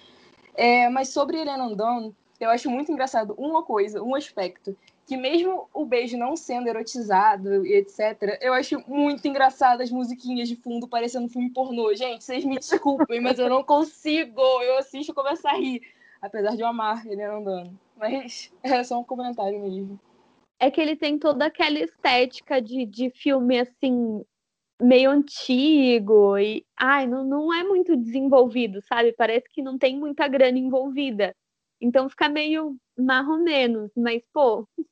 É, mas sobre Helena Andon, eu acho muito engraçado uma coisa, um aspecto, que mesmo o beijo não sendo erotizado e etc, eu acho muito engraçado as musiquinhas de fundo parecendo filme pornô. Gente, vocês me desculpem, mas eu não consigo. Eu assisto e começo a rir, apesar de eu amar ele andando. Mas é só um comentário mesmo. É que ele tem toda aquela estética de, de filme assim meio antigo e ai, não, não é muito desenvolvido, sabe? Parece que não tem muita grana envolvida. Então fica meio marromenos, mas pô,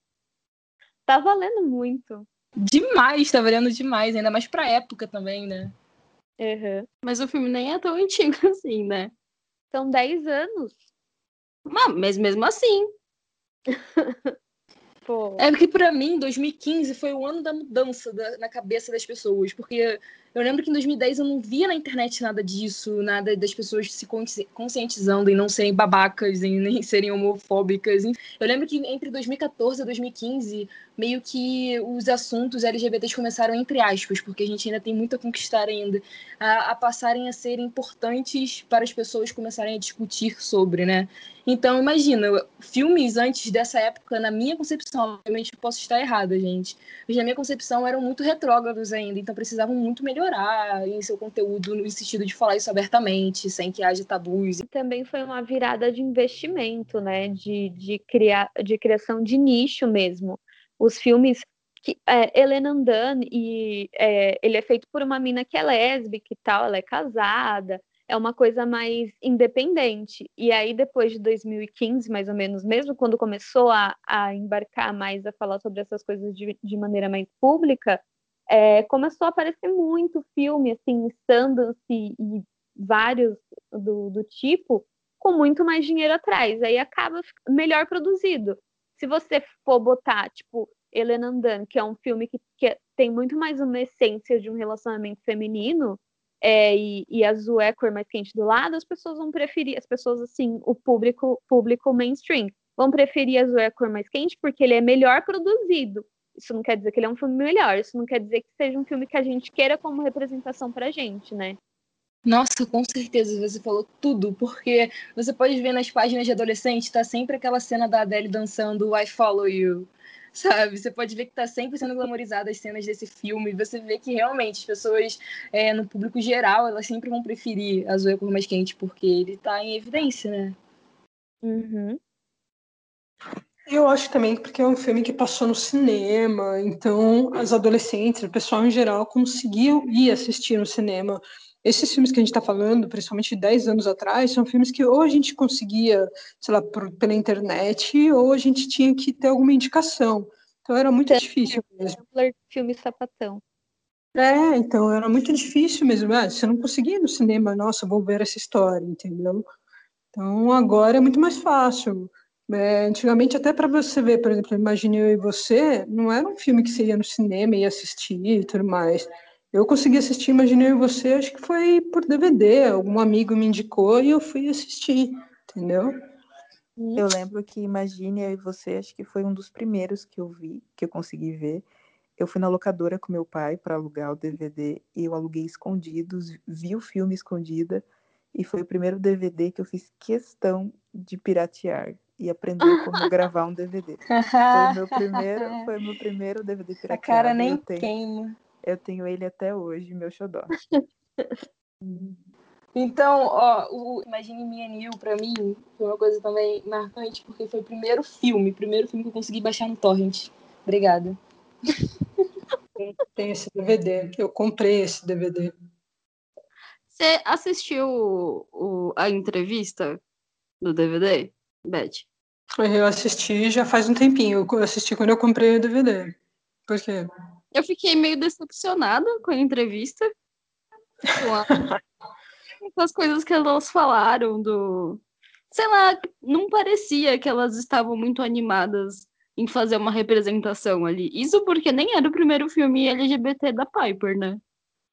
tá valendo muito. Demais, tá valendo demais, ainda mais pra época também, né? Uhum. Mas o filme nem é tão antigo assim, né? São 10 anos. Mas mesmo assim. Pô. É porque pra mim, 2015 foi o ano da mudança da, na cabeça das pessoas, porque eu lembro que em 2010 eu não via na internet nada disso, nada das pessoas se conscientizando em não serem babacas, em nem serem homofóbicas. Eu lembro que entre 2014 e 2015, meio que os assuntos LGBTs começaram entre aspas, porque a gente ainda tem muito a conquistar ainda, a, a passarem a ser importantes para as pessoas começarem a discutir sobre, né? Então, imagina, filmes antes dessa época, na minha concepção, obviamente posso estar errada, gente, mas na minha concepção eram muito retrógrados ainda, então precisavam muito melhorar melhorar em seu conteúdo no sentido de falar isso abertamente, sem que haja tabus. Também foi uma virada de investimento, né? De, de, criar, de criação de nicho mesmo. Os filmes que é, Helena Andan e é, ele é feito por uma mina que é lésbica e tal, ela é casada, é uma coisa mais independente. E aí, depois de 2015, mais ou menos, mesmo quando começou a, a embarcar mais a falar sobre essas coisas de, de maneira mais pública, é, começou a aparecer muito filme, assim, Sundance e vários do, do tipo, com muito mais dinheiro atrás. Aí acaba melhor produzido. Se você for botar, tipo, Helena Andan, que é um filme que, que tem muito mais uma essência de um relacionamento feminino, é, e, e azul é a cor mais quente do lado, as pessoas vão preferir, as pessoas, assim, o público, público mainstream, vão preferir azul é a cor mais quente porque ele é melhor produzido. Isso não quer dizer que ele é um filme melhor, isso não quer dizer que seja um filme que a gente queira como representação pra gente, né? Nossa, com certeza você falou tudo, porque você pode ver nas páginas de adolescente, tá sempre aquela cena da Adele dançando I Follow You, sabe? Você pode ver que tá sempre sendo glamorizada as cenas desse filme, você vê que realmente as pessoas, é, no público geral, elas sempre vão preferir a Zoe Cor Mais Quente, porque ele tá em evidência, né? Uhum. Eu acho também porque é um filme que passou no cinema, então as adolescentes, o pessoal em geral, conseguiu ir assistir no cinema. Esses filmes que a gente está falando, principalmente 10 anos atrás, são filmes que ou a gente conseguia, sei lá, por, pela internet, ou a gente tinha que ter alguma indicação. Então era muito difícil mesmo. Filme sapatão. É, então era muito difícil mesmo. Ah, você não conseguia ir no cinema, nossa, vou ver essa história, entendeu? Então agora é muito mais fácil. É, antigamente, até para você ver, por exemplo, Imagine Eu e Você, não era um filme que você ia no cinema e ia assistir e tudo mais. Eu consegui assistir Imagine Eu e Você, acho que foi por DVD, algum amigo me indicou e eu fui assistir, entendeu? Eu lembro que Imagine Eu e Você, acho que foi um dos primeiros que eu vi, que eu consegui ver. Eu fui na locadora com meu pai para alugar o DVD e eu aluguei escondidos, vi o filme escondida e foi o primeiro DVD que eu fiz questão de piratear e aprender como gravar um DVD. Foi meu primeiro, foi meu primeiro DVD pirateado. A cara nem eu tenho, queima. Eu tenho ele até hoje, meu xodó. Então, ó, o Imagine Me and You, pra mim, foi uma coisa também marcante, porque foi o primeiro filme, primeiro filme que eu consegui baixar no torrent. Obrigada. Tem esse DVD, eu comprei esse DVD. Você assistiu o, a entrevista do DVD, Beth? Eu assisti já faz um tempinho. Eu assisti quando eu comprei o DVD. Por quê? Eu fiquei meio decepcionada com a entrevista. Com, as coisas que elas falaram do. Sei lá, não parecia que elas estavam muito animadas em fazer uma representação ali. Isso porque nem era o primeiro filme LGBT da Piper, né?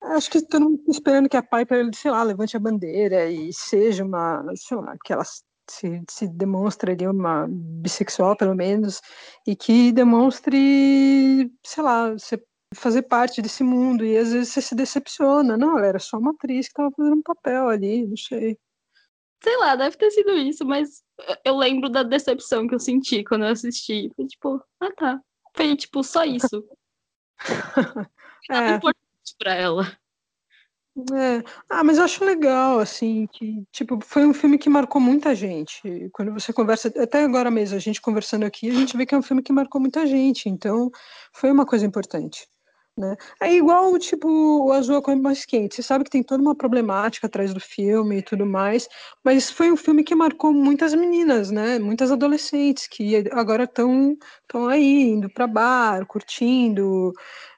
Acho que todo mundo esperando que a Piper, sei lá, levante a bandeira e seja uma, sei lá, que elas se, se demonstre ali uma bissexual, pelo menos, e que demonstre, sei lá, você fazer parte desse mundo, e às vezes você se decepciona. Não, ela era só uma atriz que estava fazendo um papel ali, não sei. Sei lá, deve ter sido isso, mas eu lembro da decepção que eu senti quando eu assisti. Foi tipo, ah tá. Foi tipo, só isso. é. importante pra ela. É. Ah, mas eu acho legal, assim, que, tipo, foi um filme que marcou muita gente. Quando você conversa, até agora mesmo, a gente conversando aqui, a gente vê que é um filme que marcou muita gente, então foi uma coisa importante. Né? É igual, tipo, o Azul é mais quente. Você sabe que tem toda uma problemática atrás do filme e tudo mais, mas foi um filme que marcou muitas meninas, né? Muitas adolescentes que agora estão estão aí, indo para bar, curtindo,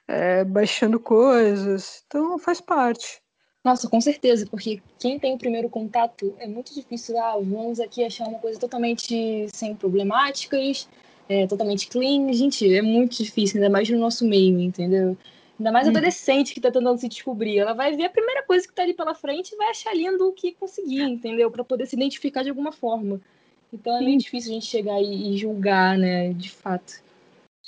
é, baixando coisas. Então faz parte. Nossa, com certeza, porque quem tem o primeiro contato é muito difícil. Ah, vamos aqui achar uma coisa totalmente sem problemáticas, é, totalmente clean. Gente, é muito difícil, ainda mais no nosso meio, entendeu? Ainda mais hum. adolescente que tá tentando se descobrir. Ela vai ver a primeira coisa que tá ali pela frente e vai achar lindo o que conseguir, entendeu? para poder se identificar de alguma forma. Então é meio difícil a gente chegar e, e julgar, né, de fato.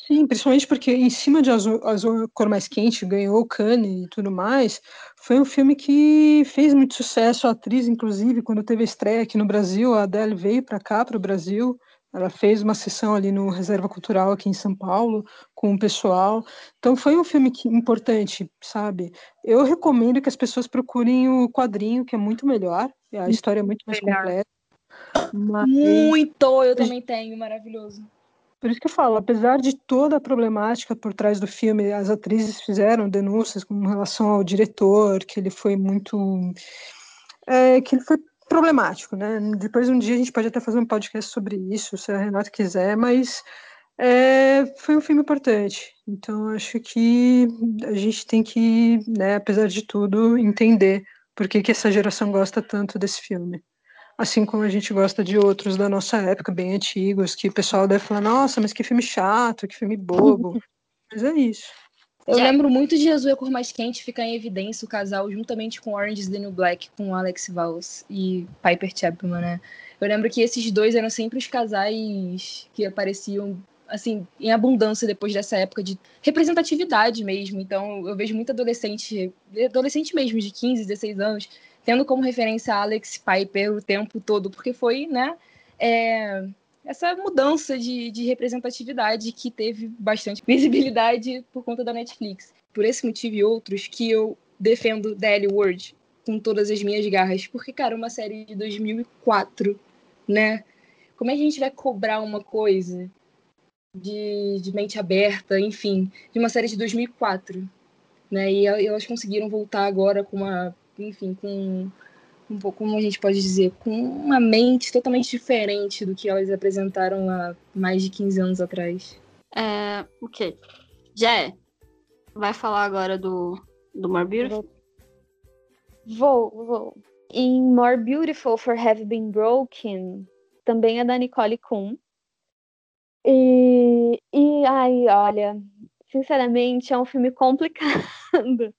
Sim, principalmente porque em cima de Azul, Azul Cor Mais Quente, ganhou o Cannes e tudo mais, foi um filme que fez muito sucesso. A atriz, inclusive, quando teve a estreia aqui no Brasil, a Adele veio para cá, para o Brasil. Ela fez uma sessão ali no Reserva Cultural aqui em São Paulo com o pessoal. Então foi um filme que, importante, sabe? Eu recomendo que as pessoas procurem o quadrinho, que é muito melhor. A história é muito mais completa. Mas... Muito! Eu também tenho, maravilhoso. Por isso que eu falo, apesar de toda a problemática por trás do filme, as atrizes fizeram denúncias com relação ao diretor, que ele foi muito. É, que ele foi problemático, né? Depois um dia a gente pode até fazer um podcast sobre isso, se a Renata quiser, mas é, foi um filme importante. Então acho que a gente tem que, né, apesar de tudo, entender por que, que essa geração gosta tanto desse filme assim como a gente gosta de outros da nossa época, bem antigos, que o pessoal deve falar, nossa, mas que filme chato, que filme bobo. mas é isso. Eu lembro muito de Azul e a Cor Mais Quente ficar em evidência o casal juntamente com Orange is the New Black, com Alex Valls e Piper Chapman, né? Eu lembro que esses dois eram sempre os casais que apareciam assim, em abundância depois dessa época de representatividade mesmo. Então, eu vejo muito adolescente, adolescente mesmo, de 15, 16 anos, tendo como referência Alex Piper o tempo todo, porque foi, né, é, essa mudança de, de representatividade que teve bastante visibilidade por conta da Netflix. Por esse motivo e outros que eu defendo L Word com todas as minhas garras, porque, cara, uma série de 2004, né? Como é que a gente vai cobrar uma coisa de, de mente aberta, enfim, de uma série de 2004, né? E elas conseguiram voltar agora com uma enfim, com um pouco, como a gente pode dizer, com uma mente totalmente diferente do que elas apresentaram há mais de 15 anos atrás. É, ok. Já vai falar agora do, do More Beautiful? Vou, vou. Em More Beautiful for Have Been Broken, também é da Nicole Kuhn. E, e ai, olha, sinceramente, é um filme complicado.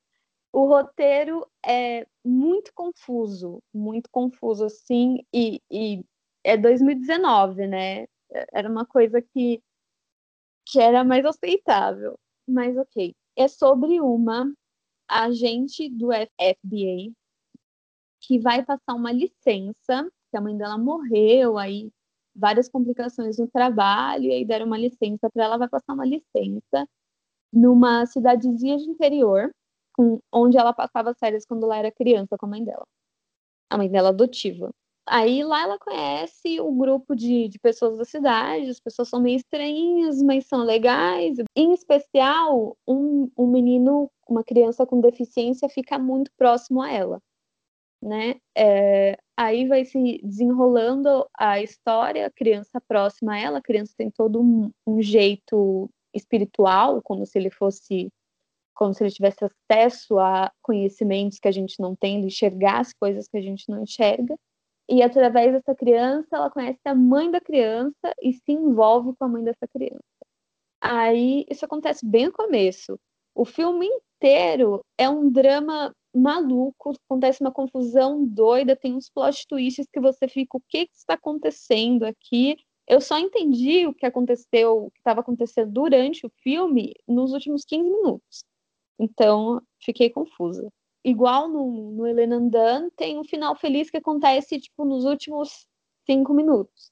O roteiro é muito confuso, muito confuso, assim, e, e é 2019, né? Era uma coisa que, que era mais aceitável. Mas ok. É sobre uma agente do FBI que vai passar uma licença, que a mãe dela morreu, aí várias complicações no trabalho, e aí deram uma licença para ela, vai passar uma licença numa cidadezinha de interior, com, onde ela passava férias quando ela era criança com a mãe dela. A mãe dela adotiva. Aí lá ela conhece o grupo de, de pessoas da cidade, as pessoas são meio estranhas, mas são legais. Em especial, um, um menino, uma criança com deficiência, fica muito próximo a ela. Né? É, aí vai se desenrolando a história, a criança próxima a ela, a criança tem todo um, um jeito espiritual, como se ele fosse como se ele tivesse acesso a conhecimentos que a gente não tem, ele enxergasse coisas que a gente não enxerga. E através dessa criança, ela conhece a mãe da criança e se envolve com a mãe dessa criança. Aí isso acontece bem no começo. O filme inteiro é um drama maluco, acontece uma confusão doida, tem uns plot twists que você fica, o que, que está acontecendo aqui? Eu só entendi o que aconteceu, o que estava acontecendo durante o filme nos últimos 15 minutos. Então, fiquei confusa. Igual no, no Helena Andan, tem um final feliz que acontece, tipo, nos últimos cinco minutos.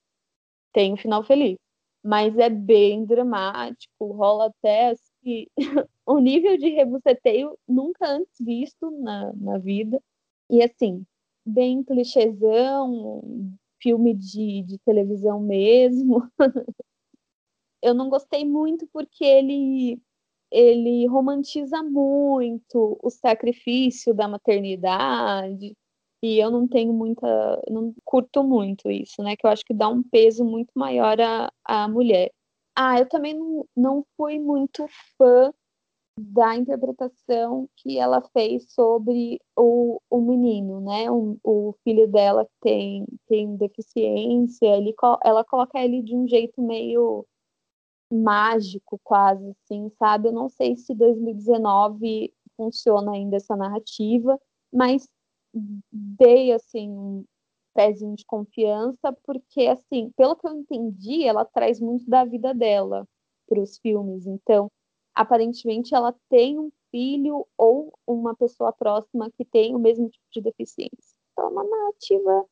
tem um final feliz. Mas é bem dramático, rola até assim, um nível de rebuceteio nunca antes visto na, na vida. E assim, bem clichêzão, filme de, de televisão mesmo. Eu não gostei muito porque ele ele romantiza muito o sacrifício da maternidade e eu não tenho muita, não curto muito isso, né? Que eu acho que dá um peso muito maior à, à mulher. Ah, eu também não, não fui muito fã da interpretação que ela fez sobre o, o menino, né? O, o filho dela tem, tem deficiência, ele, ela coloca ele de um jeito meio mágico, quase assim, sabe? Eu não sei se 2019 funciona ainda essa narrativa, mas dei assim um pezinho de confiança, porque assim, pelo que eu entendi, ela traz muito da vida dela para os filmes. Então, aparentemente ela tem um filho ou uma pessoa próxima que tem o mesmo tipo de deficiência. Então, é uma narrativa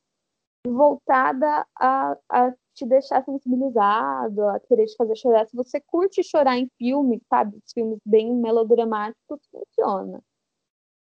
voltada a, a te deixar sensibilizado, a querer te fazer chorar. Se você curte chorar em filmes, sabe, filmes bem melodramáticos, funciona.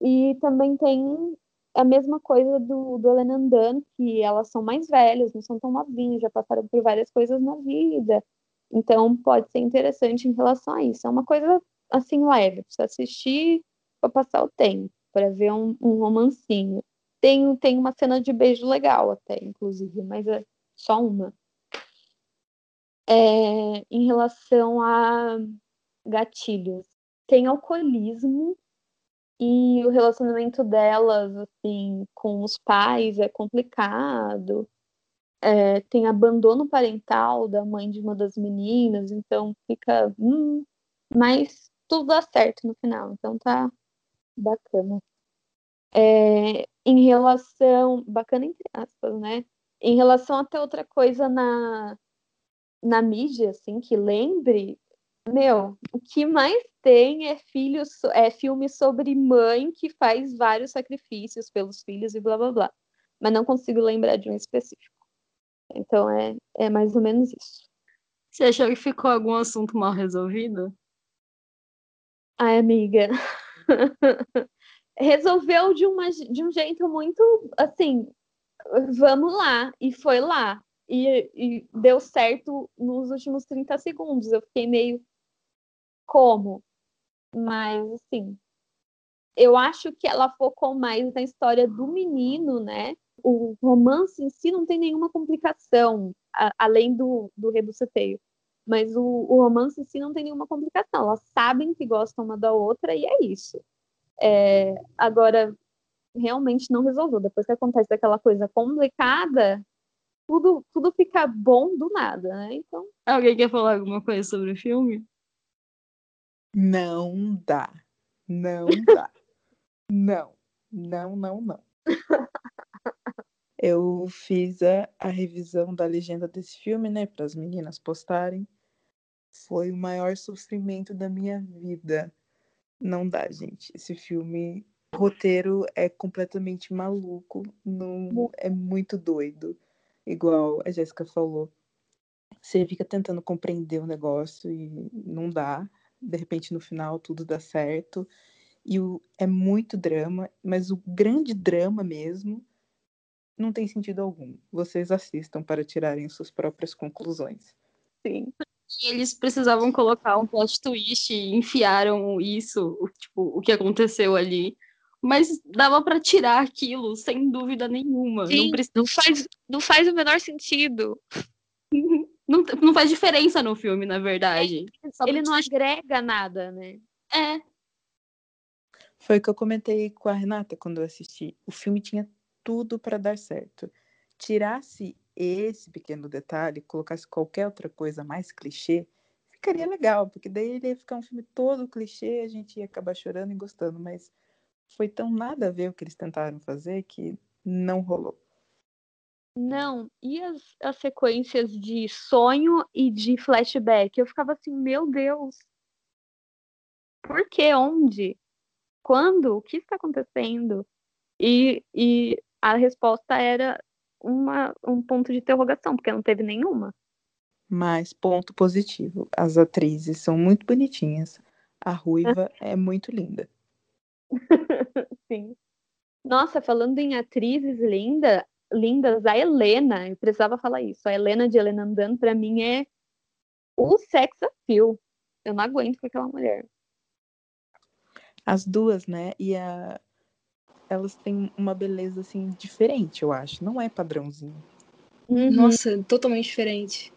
E também tem a mesma coisa do, do Helena Andan, que elas são mais velhas, não são tão novinhas, já passaram por várias coisas na vida. Então, pode ser interessante em relação a isso. É uma coisa, assim, leve, para assistir para passar o tempo, para ver um, um, romancinho. Tem, tem uma cena de beijo legal até, inclusive, mas é só uma. É, em relação a gatilhos, tem alcoolismo e o relacionamento delas, assim, com os pais é complicado é, tem abandono parental da mãe de uma das meninas, então fica. Hum, mas tudo dá certo no final, então tá bacana. É, em relação. Bacana entre aspas, né? Em relação a ter outra coisa na, na mídia, assim, que lembre, meu, o que mais tem é filhos, é filme sobre mãe que faz vários sacrifícios pelos filhos e blá blá blá. Mas não consigo lembrar de um específico. Então é, é mais ou menos isso. Você achou que ficou algum assunto mal resolvido? Ai, amiga. Resolveu de, uma, de um jeito muito assim, vamos lá, e foi lá. E, e deu certo nos últimos 30 segundos. Eu fiquei meio como? Mas assim, eu acho que ela focou mais na história do menino, né? o romance em si não tem nenhuma complicação, a, além do, do rebuceteio. Mas o, o, romance em si não tem nenhuma complicação. Elas sabem que gostam uma da outra e é isso. É, agora, realmente não resolveu. Depois que acontece aquela coisa complicada, tudo, tudo fica bom do nada, né? Então. Alguém quer falar alguma coisa sobre o filme? Não dá. Não dá. não. Não, não, não. Eu fiz a, a revisão da legenda desse filme, né, para as meninas postarem. Foi o maior sofrimento da minha vida. Não dá, gente. Esse filme, o roteiro é completamente maluco, não é muito doido, igual a Jéssica falou. Você fica tentando compreender o negócio e não dá. De repente, no final, tudo dá certo. E o, é muito drama, mas o grande drama mesmo não tem sentido algum. Vocês assistam para tirarem suas próprias conclusões. Sim. Eles precisavam colocar um plot twist e enfiaram isso, tipo, o que aconteceu ali. Mas dava para tirar aquilo, sem dúvida nenhuma. Sim, não, precisa... não, faz, não faz o menor sentido. não, não faz diferença no filme, na verdade. É, ele não agrega nada, né? É. Foi o que eu comentei com a Renata quando eu assisti. O filme tinha tudo para dar certo. Tirasse esse pequeno detalhe, colocasse qualquer outra coisa mais clichê, ficaria legal, porque daí ele ia ficar um filme todo clichê, a gente ia acabar chorando e gostando, mas foi tão nada a ver o que eles tentaram fazer que não rolou. Não, e as, as sequências de sonho e de flashback? Eu ficava assim, meu Deus, por que? Onde? Quando? O que está acontecendo? E, e a resposta era uma, um ponto de interrogação, porque não teve nenhuma. Mas ponto positivo, as atrizes são muito bonitinhas. A ruiva é muito linda. Sim. Nossa, falando em atrizes linda, lindas, a Helena, eu precisava falar isso. A Helena de Helena Andando, pra mim, é o sex appeal. Eu não aguento com aquela mulher. As duas, né? E a... elas têm uma beleza, assim, diferente, eu acho. Não é padrãozinho. Uhum. Nossa, totalmente diferente.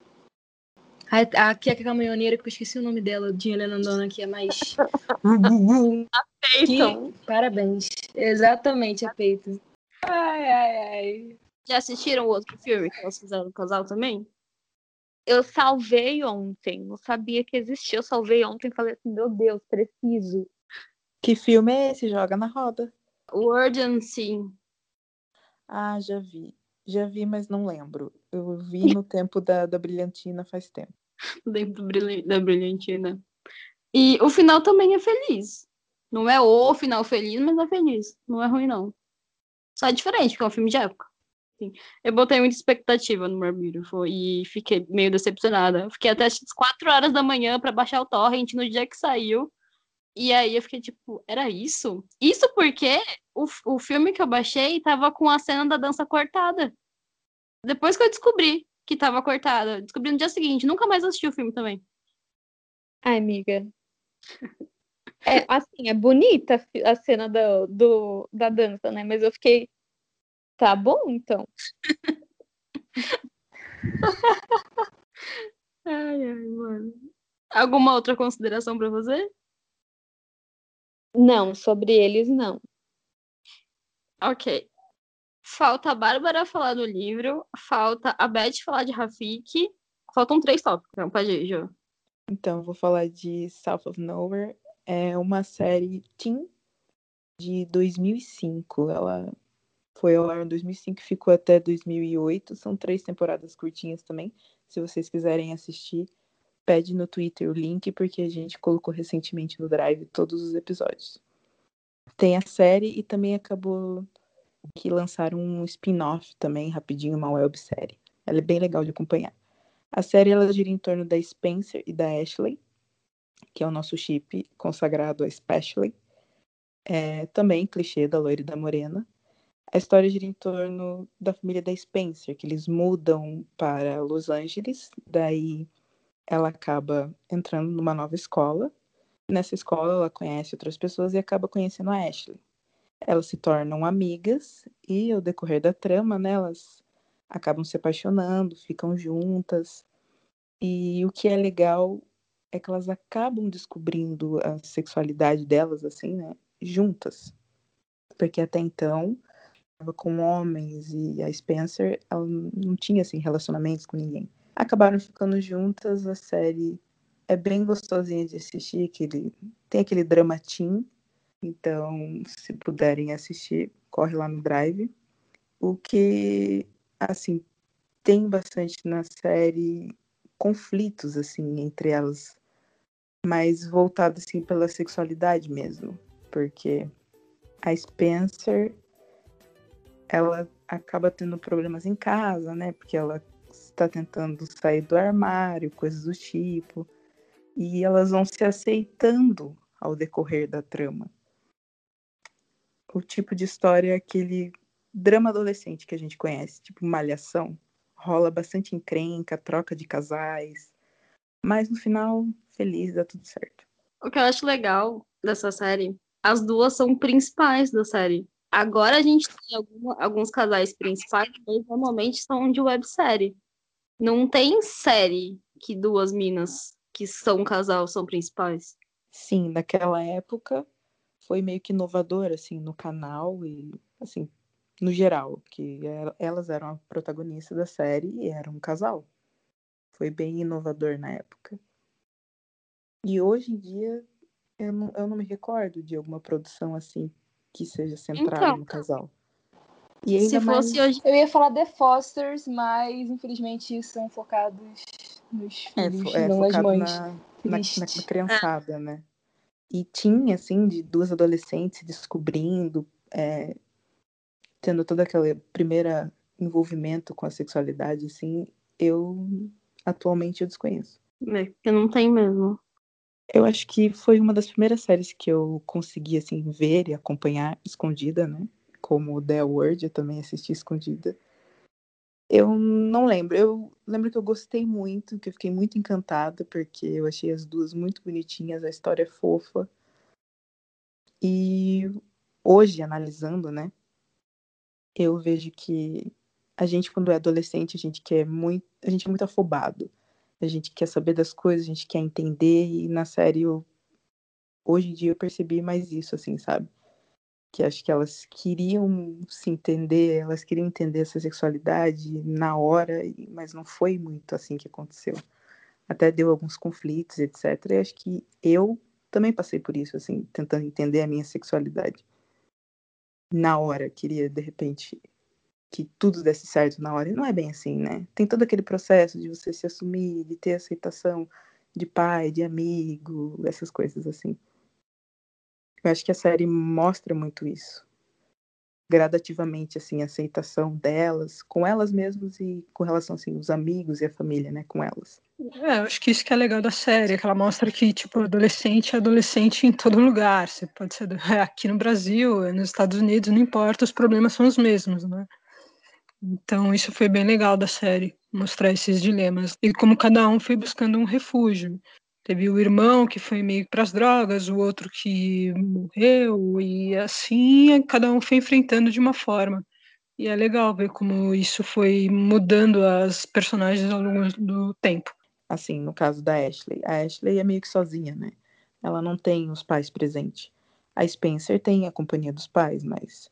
A, aqui é a caminhoneira, que eu esqueci o nome dela, de Helena Andando, que é mais. que... Parabéns. Exatamente, a peito. Ai, ai, ai. Já assistiram o outro filme que elas fizeram no casal também? Eu salvei ontem, não sabia que existia. Eu salvei ontem e falei assim: meu Deus, preciso. Que filme é esse? Joga na roda. Word and Sim. Ah, já vi. Já vi, mas não lembro. Eu vi no tempo da, da Brilhantina faz tempo. Tempo da Brilhantina. E o final também é feliz. Não é o final feliz, mas é feliz. Não é ruim, não. Só é diferente, porque é um filme de época. Eu botei muita expectativa no More Beautiful e fiquei meio decepcionada. Fiquei até as 4 horas da manhã para baixar o torrent no dia que saiu. E aí eu fiquei tipo, era isso? Isso porque o, o filme que eu baixei tava com a cena da dança cortada. Depois que eu descobri que tava cortada, descobri no dia seguinte, nunca mais assisti o filme também. Ai, amiga. É, assim, é bonita a cena do, do, da dança, né? Mas eu fiquei. Tá bom, então. ai, ai, mano. Alguma outra consideração para você? Não, sobre eles não. Ok. Falta a Bárbara falar do livro, falta a Beth falar de Rafik. Faltam três tópicos, então pode ir, Jo. Então, vou falar de South of Nowhere. É uma série teen de 2005. Ela foi ao ar em 2005 e ficou até 2008. São três temporadas curtinhas também. Se vocês quiserem assistir, pede no Twitter o link, porque a gente colocou recentemente no Drive todos os episódios. Tem a série e também acabou que lançaram um spin-off também, rapidinho, uma websérie. Ela é bem legal de acompanhar. A série ela gira em torno da Spencer e da Ashley, que é o nosso chip consagrado a Especially. É, também clichê da loira e da morena. A história gira em torno da família da Spencer, que eles mudam para Los Angeles, daí ela acaba entrando numa nova escola. Nessa escola, ela conhece outras pessoas e acaba conhecendo a Ashley. Elas se tornam amigas e, ao decorrer da trama, né, elas acabam se apaixonando, ficam juntas. E o que é legal é que elas acabam descobrindo a sexualidade delas, assim, né, juntas. Porque até então, com homens e a Spencer, ela não tinha, assim, relacionamentos com ninguém acabaram ficando juntas. A série é bem gostosinha de assistir, aquele, tem aquele dramatim. Então, se puderem assistir, corre lá no Drive. O que, assim, tem bastante na série conflitos, assim, entre elas, mas voltado, assim, pela sexualidade mesmo. Porque a Spencer, ela acaba tendo problemas em casa, né? Porque ela está tentando sair do armário, coisas do tipo. E elas vão se aceitando ao decorrer da trama. O tipo de história aquele drama adolescente que a gente conhece, tipo malhação. Rola bastante encrenca, troca de casais. Mas no final, feliz, dá tudo certo. O que eu acho legal dessa série, as duas são principais da série. Agora a gente tem alguma, alguns casais principais, mas normalmente são de websérie. Não tem série que duas minas que são um casal são principais. Sim, naquela época foi meio que inovador, assim, no canal e, assim, no geral, que elas eram a protagonista da série e eram um casal. Foi bem inovador na época. E hoje em dia, eu não, eu não me recordo de alguma produção assim que seja centrada então, no casal. E ainda Se mais... fosse hoje. Eu ia falar The Fosters, mas infelizmente são focados nos é, filhos, é, não nas mães. Na, na, na, criançada, né? E tinha, assim, de duas adolescentes descobrindo, é, tendo todo aquele primeiro envolvimento com a sexualidade, assim, eu atualmente eu desconheço. É, porque não tem mesmo. Eu acho que foi uma das primeiras séries que eu consegui, assim, ver e acompanhar escondida, né? Como The Word, eu também assisti escondida. Eu não lembro. Eu lembro que eu gostei muito, que eu fiquei muito encantada, porque eu achei as duas muito bonitinhas, a história é fofa. E hoje, analisando, né? Eu vejo que a gente, quando é adolescente, a gente quer muito. A gente é muito afobado a gente quer saber das coisas, a gente quer entender, e na série eu, hoje em dia eu percebi mais isso, assim, sabe? Que acho que elas queriam se entender, elas queriam entender essa sexualidade na hora, mas não foi muito assim que aconteceu. Até deu alguns conflitos, etc. E acho que eu também passei por isso, assim, tentando entender a minha sexualidade. Na hora, queria de repente que tudo desse certo na hora. E não é bem assim, né? Tem todo aquele processo de você se assumir, de ter aceitação de pai, de amigo, essas coisas assim. Eu acho que a série mostra muito isso. Gradativamente, assim, a aceitação delas, com elas mesmas e com relação, assim, os amigos e a família, né, com elas. É, eu acho que isso que é legal da série, que ela mostra que, tipo, adolescente é adolescente em todo lugar. Você pode ser aqui no Brasil, nos Estados Unidos, não importa, os problemas são os mesmos, né? Então, isso foi bem legal da série, mostrar esses dilemas. E como cada um foi buscando um refúgio. Teve o irmão que foi meio para as drogas, o outro que morreu, e assim cada um foi enfrentando de uma forma. E é legal ver como isso foi mudando as personagens ao longo do tempo. Assim, no caso da Ashley. A Ashley é meio que sozinha, né? Ela não tem os pais presentes. A Spencer tem a companhia dos pais, mas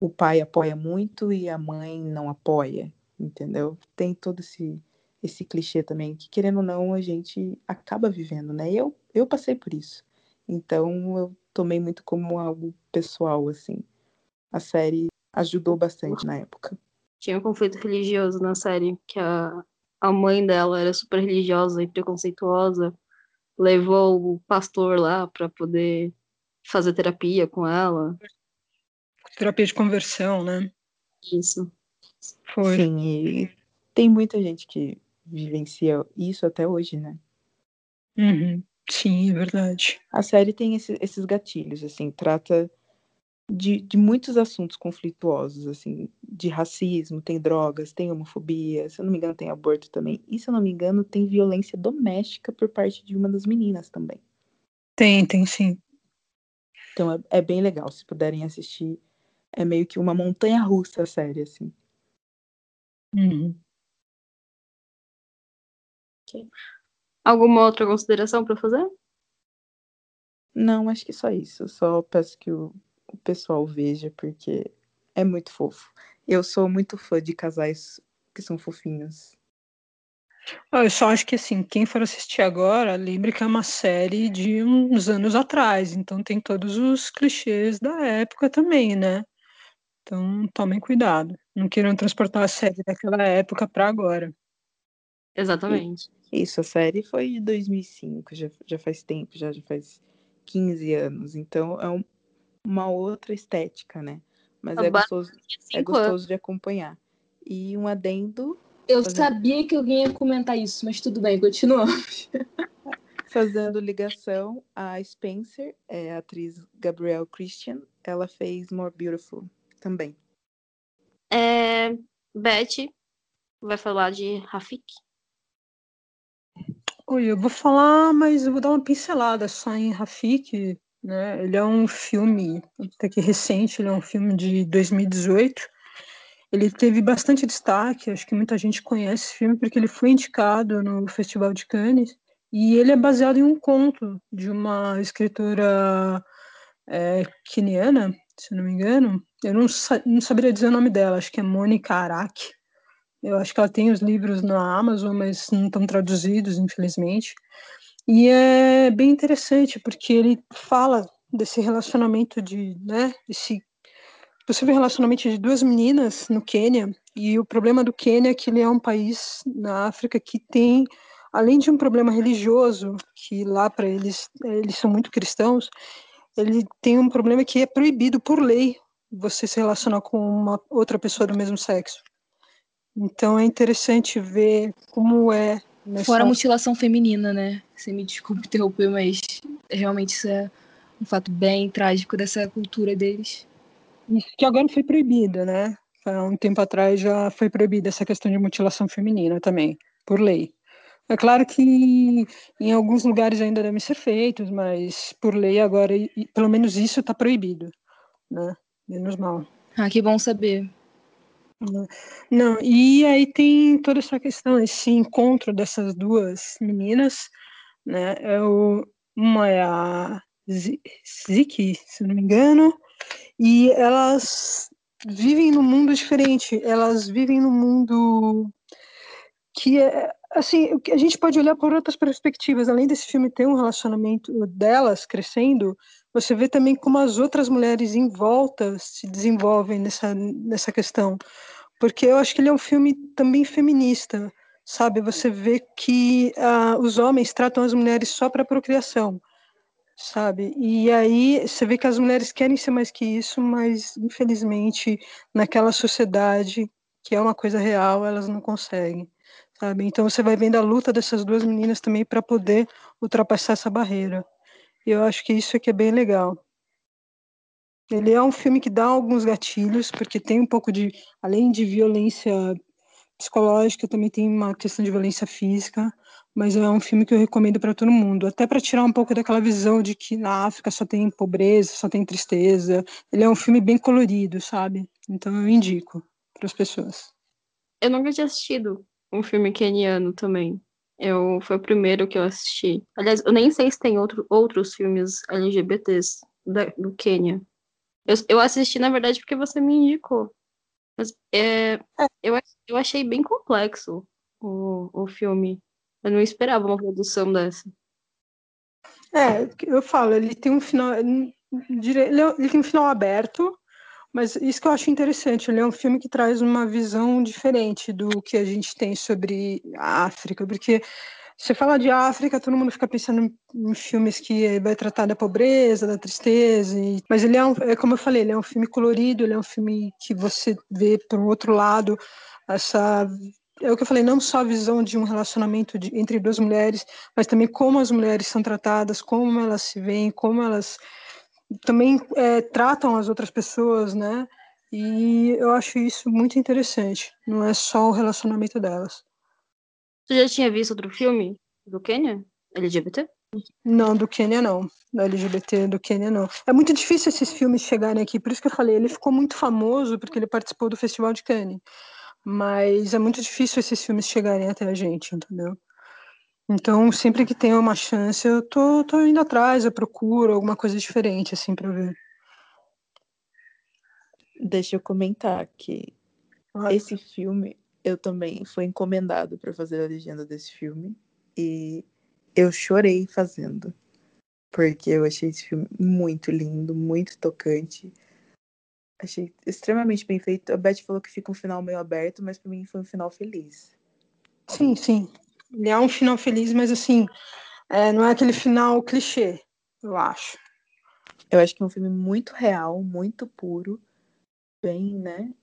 o pai apoia muito e a mãe não apoia, entendeu? Tem todo esse esse clichê também que querendo ou não a gente acaba vivendo, né? Eu eu passei por isso. Então eu tomei muito como algo pessoal assim. A série ajudou bastante na época. Tinha um conflito religioso na série que a a mãe dela era super religiosa e preconceituosa, levou o pastor lá para poder fazer terapia com ela terapia de conversão, né? Isso. Foi. Sim, e tem muita gente que vivencia isso até hoje, né? Uhum. Sim, é verdade. A série tem esse, esses gatilhos, assim, trata de, de muitos assuntos conflituosos, assim, de racismo, tem drogas, tem homofobia, se eu não me engano tem aborto também, e se eu não me engano tem violência doméstica por parte de uma das meninas também. Tem, tem sim. Então é, é bem legal, se puderem assistir, é meio que uma montanha russa a série, assim. Uhum. Alguma outra consideração para fazer? Não, acho que só isso. Só peço que o, o pessoal veja, porque é muito fofo. Eu sou muito fã de casais que são fofinhos. Eu só acho que assim, quem for assistir agora, lembre que é uma série de uns anos atrás, então tem todos os clichês da época também, né? Então, tomem cuidado. Não queiram transportar a série daquela época para agora. Exatamente. Isso, a série foi de 2005, já, já faz tempo, já, já faz 15 anos. Então, é um, uma outra estética, né? Mas é gostoso, é gostoso de acompanhar. E um adendo. Eu fazendo... sabia que alguém ia comentar isso, mas tudo bem, continuamos. Fazendo ligação, a Spencer, é a atriz Gabrielle Christian, ela fez More Beautiful também. É, Beth vai falar de Rafik. Oi, eu vou falar, mas eu vou dar uma pincelada só em Rafik. Né? Ele é um filme até que recente, ele é um filme de 2018. Ele teve bastante destaque, acho que muita gente conhece esse filme porque ele foi indicado no Festival de Cannes. E ele é baseado em um conto de uma escritora é, queniana, se não me engano. Eu não, não saberia dizer o nome dela, acho que é Mônica Araki. Eu acho que ela tem os livros na Amazon, mas não estão traduzidos, infelizmente. E é bem interessante, porque ele fala desse relacionamento de, né, desse possível relacionamento de duas meninas no Quênia. E o problema do Quênia é que ele é um país na África que tem, além de um problema religioso, que lá para eles, eles são muito cristãos, ele tem um problema que é proibido por lei você se relacionar com uma outra pessoa do mesmo sexo. Então é interessante ver como é Mas Fora a mutilação feminina, né? Você me desculpe interromper, mas realmente isso é um fato bem trágico dessa cultura deles. Isso que agora foi proibida, né? Há um tempo atrás já foi proibida essa questão de mutilação feminina também, por lei. É claro que em alguns lugares ainda devem ser feitos, mas por lei agora, pelo menos isso está proibido, né? Menos mal. Ah, que bom saber. Não, e aí tem toda essa questão, esse encontro dessas duas meninas, né? É o, uma é a Zi- Ziki, se não me engano, e elas vivem num mundo diferente. Elas vivem num mundo que é assim, a gente pode olhar por outras perspectivas. Além desse filme ter um relacionamento delas crescendo, você vê também como as outras mulheres em volta se desenvolvem nessa nessa questão porque eu acho que ele é um filme também feminista, sabe? Você vê que ah, os homens tratam as mulheres só para procriação, sabe? E aí você vê que as mulheres querem ser mais que isso, mas infelizmente naquela sociedade que é uma coisa real, elas não conseguem, sabe? Então você vai vendo a luta dessas duas meninas também para poder ultrapassar essa barreira. E eu acho que isso é que é bem legal. Ele é um filme que dá alguns gatilhos, porque tem um pouco de, além de violência psicológica, também tem uma questão de violência física, mas é um filme que eu recomendo para todo mundo, até para tirar um pouco daquela visão de que na África só tem pobreza, só tem tristeza. Ele é um filme bem colorido, sabe? Então eu indico para as pessoas. Eu nunca tinha assistido um filme keniano também. Eu, foi o primeiro que eu assisti. Aliás, eu nem sei se tem outro, outros filmes LGBTs da- do Quênia. Eu, eu assisti, na verdade, porque você me indicou. Mas é, eu, ach- eu achei bem complexo o, o filme. Eu não esperava uma produção dessa. É, eu falo, ele tem um final, ele ele é- ele tem um final aberto, mas isso que eu acho interessante, ele é um filme que traz uma visão diferente do que a gente tem sobre a África, porque você fala de África, todo mundo fica pensando em- filmes que vai tratar da pobreza, da tristeza, e- mas ele é, um, é como eu falei, ele é um filme colorido, ele é um filme que você vê por outro lado essa é o que eu falei, não só a visão de um relacionamento de- entre duas mulheres, mas também como as mulheres são tratadas, como elas se veem, como elas também é, tratam as outras pessoas, né? E eu acho isso muito interessante. Não é só o relacionamento delas. Você já tinha visto outro filme do Quênia? LGBT? Não, do Quênia não. Da LGBT do Quênia não. É muito difícil esses filmes chegarem aqui, por isso que eu falei, ele ficou muito famoso porque ele participou do Festival de Cannes. Mas é muito difícil esses filmes chegarem até a gente, entendeu? Então, sempre que tem uma chance, eu tô, tô indo atrás, eu procuro alguma coisa diferente, assim, pra ver. Deixa eu comentar que Ah, esse filme eu também fui encomendado para fazer a legenda desse filme e eu chorei fazendo. Porque eu achei esse filme muito lindo, muito tocante. Achei extremamente bem feito. A Beth falou que fica um final meio aberto, mas para mim foi um final feliz. Sim, sim. Ele é um final feliz, mas assim, é, não é aquele final clichê, eu acho. Eu acho que é um filme muito real, muito puro, bem, né?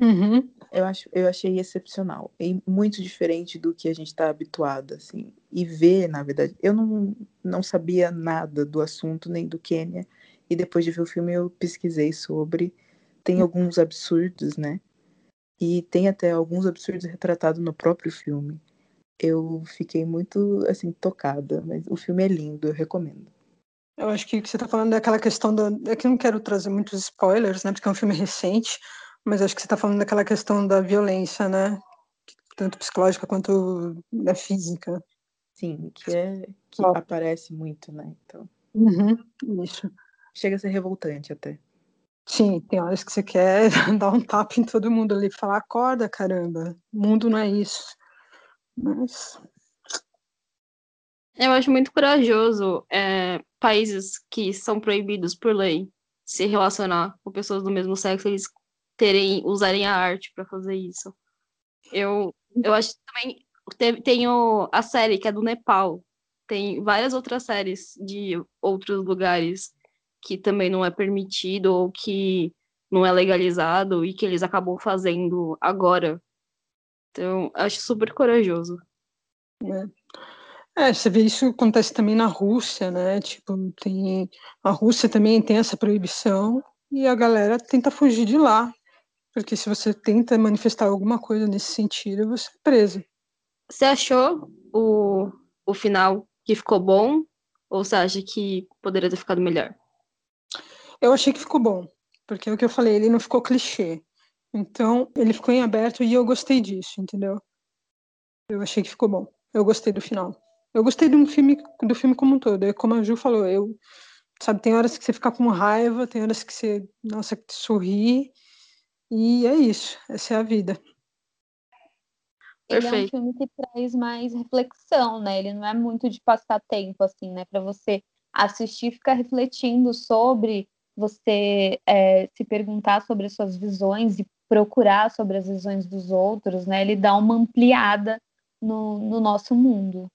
Uhum. Eu, acho, eu achei excepcional e muito diferente do que a gente está habituado, assim. E ver, na verdade, eu não, não sabia nada do assunto, nem do Quênia, e depois de ver o filme eu pesquisei sobre. Tem alguns absurdos, né? E tem até alguns absurdos retratados no próprio filme. Eu fiquei muito, assim, tocada, mas o filme é lindo, eu recomendo. Eu acho que o que você está falando é aquela questão da. É que eu não quero trazer muitos spoilers, né? Porque é um filme recente, mas acho que você está falando daquela questão da violência, né? Tanto psicológica quanto da física. Sim, que é que Ó. aparece muito, né? Então, Uhum, isso. chega a ser revoltante até. Sim, tem horas que você quer dar um tapa em todo mundo ali e falar, acorda, caramba, o mundo não é isso. Mas Eu acho muito corajoso é, países que são proibidos por lei se relacionar com pessoas do mesmo sexo, eles terem, usarem a arte para fazer isso. Eu, eu acho que também teve- tem a série que é do Nepal, tem várias outras séries de outros lugares que também não é permitido ou que não é legalizado e que eles acabam fazendo agora. Então, acho super corajoso. Né? É, você vê isso acontece também na Rússia, né? Tipo, tem a Rússia também tem essa proibição e a galera tenta fugir de lá, porque se você tenta manifestar alguma coisa nesse sentido, você é preso. Você achou o, o final que ficou bom ou você acha que poderia ter ficado melhor? Eu achei que ficou bom, porque é o que eu falei, ele não ficou clichê. Então, ele ficou em aberto e eu gostei disso, entendeu? Eu achei que ficou bom. Eu gostei do final. Eu gostei do filme, do filme como um todo. É como a Ju falou, eu sabe, tem horas que você fica com raiva, tem horas que você, nossa, que sorri. E é isso, essa é a vida. Ele é um filme que traz mais reflexão, né? Ele não é muito de passar tempo, assim, né? Para você assistir, ficar refletindo sobre, você é, se perguntar sobre as suas visões e procurar sobre as visões dos outros, né? Ele dá uma ampliada no, no nosso mundo.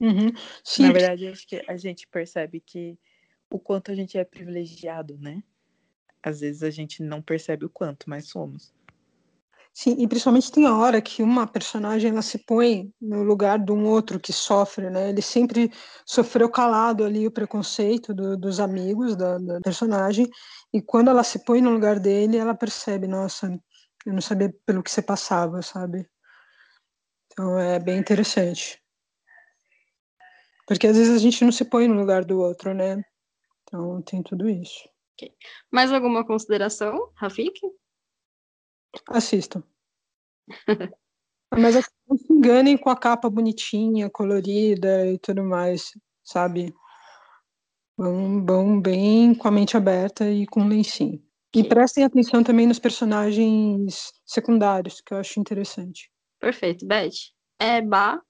Uhum. Na verdade, acho que a gente percebe que o quanto a gente é privilegiado, né? Às vezes a gente não percebe o quanto, mas somos. Sim, e principalmente tem a hora que uma personagem ela se põe no lugar de um outro que sofre, né? Ele sempre sofreu calado ali o preconceito do, dos amigos da, da, personagem, e quando ela se põe no lugar dele, ela percebe, nossa, eu não sabia pelo que você passava, sabe? Então é bem interessante. Porque às vezes a gente não se põe no lugar do outro, né? Então tem tudo isso. Okay. Mais alguma consideração, Rafik? Assistam. Mas assim, não se enganem com a capa bonitinha, colorida e tudo mais, sabe? Vão, vão bem com a mente aberta e com lencinho. Okay. E prestem atenção também nos personagens secundários, que eu acho interessante. Perfeito. Beth, é Bah,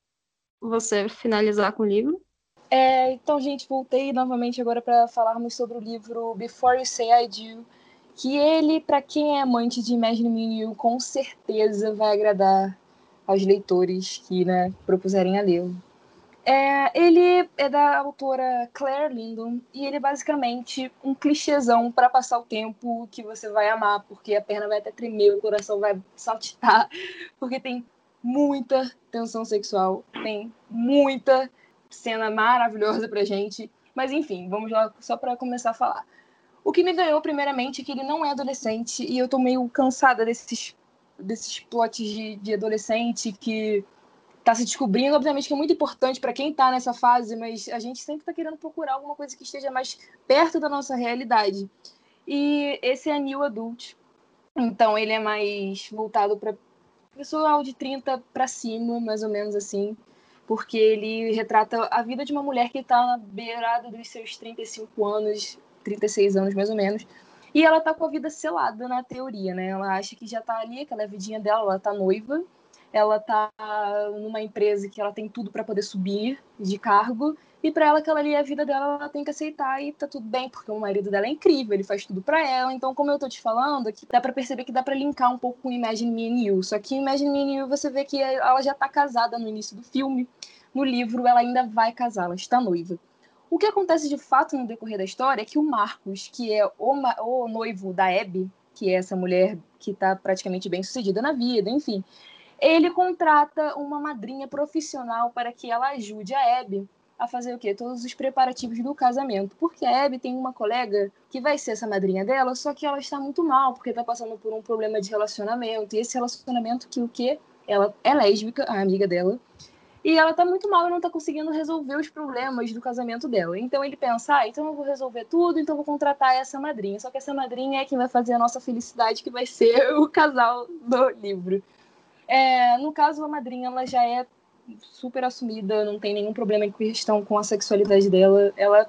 você finalizar com o livro? É, então, gente, voltei novamente agora para falarmos sobre o livro Before You Say I Do, que ele, para quem é amante de Imagine Me You, com certeza vai agradar aos leitores que né, propuserem a lê-lo. É, ele é da autora Claire Lindon e ele é basicamente um clichêzão para passar o tempo que você vai amar, porque a perna vai até tremer, o coração vai saltitar, porque tem muita tensão sexual, tem muita cena maravilhosa pra gente. Mas enfim, vamos lá só para começar a falar. O que me ganhou, primeiramente, é que ele não é adolescente e eu tô meio cansada desses, desses plots de, de adolescente que tá se descobrindo. Obviamente que é muito importante para quem tá nessa fase, mas a gente sempre tá querendo procurar alguma coisa que esteja mais perto da nossa realidade. E esse é New Adult. Então ele é mais voltado para pessoal de 30 para cima, mais ou menos assim porque ele retrata a vida de uma mulher que está na beirada dos seus 35 anos, 36 anos mais ou menos, e ela está com a vida selada na teoria, né? Ela acha que já está ali, aquela é a vidinha dela, ela está noiva, ela está numa empresa que ela tem tudo para poder subir de cargo, e para ela aquela ali é a vida dela, ela tem que aceitar e tá tudo bem, porque o marido dela é incrível, ele faz tudo para ela. Então, como eu tô te falando, aqui dá para perceber que dá para linkar um pouco com Imagine Me and You. Só que Imagine Me and You você vê que ela já tá casada no início do filme. No livro ela ainda vai casar, ela está noiva. O que acontece de fato no decorrer da história é que o Marcos, que é o, o noivo da Abby, que é essa mulher que está praticamente bem sucedida na vida, enfim, ele contrata uma madrinha profissional para que ela ajude a Abby a fazer o quê? Todos os preparativos do casamento. Porque a Abby tem uma colega que vai ser essa madrinha dela, só que ela está muito mal, porque está passando por um problema de relacionamento. E esse relacionamento que o quê? Ela é lésbica, a amiga dela. E ela tá muito mal e não tá conseguindo resolver os problemas do casamento dela. Então ele pensa, ah, então eu vou resolver tudo, então eu vou contratar essa madrinha. Só que essa madrinha é quem vai fazer a nossa felicidade, que vai ser o casal do livro. É, no caso, a madrinha ela já é super assumida, não tem nenhum problema em questão com a sexualidade dela. Ela,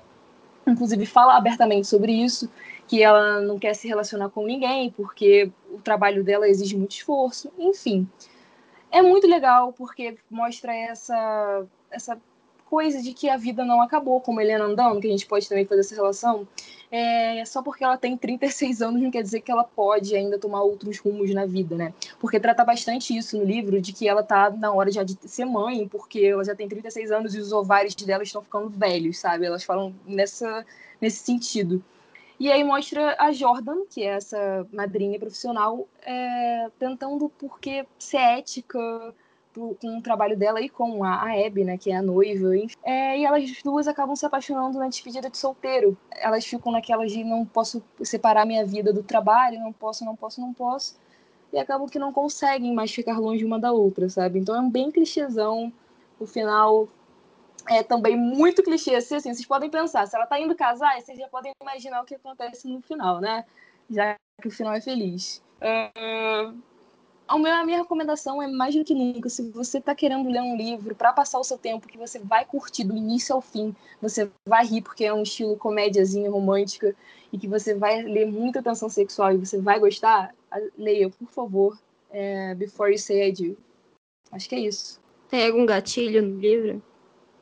inclusive, fala abertamente sobre isso, que ela não quer se relacionar com ninguém, porque o trabalho dela exige muito esforço, enfim. É muito legal, porque mostra essa, essa coisa de que a vida não acabou, como Helena andando, que a gente pode também fazer essa relação. É, só porque ela tem 36 anos não quer dizer que ela pode ainda tomar outros rumos na vida, né? Porque trata bastante isso no livro, de que ela tá na hora já de ser mãe, porque ela já tem 36 anos e os ovários dela estão ficando velhos, sabe? Elas falam nessa, nesse sentido. E aí mostra a Jordan, que é essa madrinha profissional, é, tentando porque ser ética, com o trabalho dela e com a, Abby, né, que é a noiva. É, e elas duas acabam se apaixonando na despedida de solteiro. Elas ficam naquelas de não posso separar minha vida do trabalho, não posso, não posso, não posso. E acabam que não conseguem mais ficar longe uma da outra, sabe? Então é um bem clichêzão. O final é também muito clichê. Assim, assim, vocês podem pensar, se ela tá indo casar, vocês já podem imaginar o que acontece no final, né? Já que o final é feliz. Uh, a minha recomendação é mais do que nunca, se você está querendo ler um livro para passar o seu tempo, que você vai curtir do início ao fim, você vai rir porque é um estilo comédiazinha romântica e que você vai ler muita tensão sexual e você vai gostar, leia, por favor, é, Before You Say I Do. Acho que é isso. Tem algum gatilho no livro?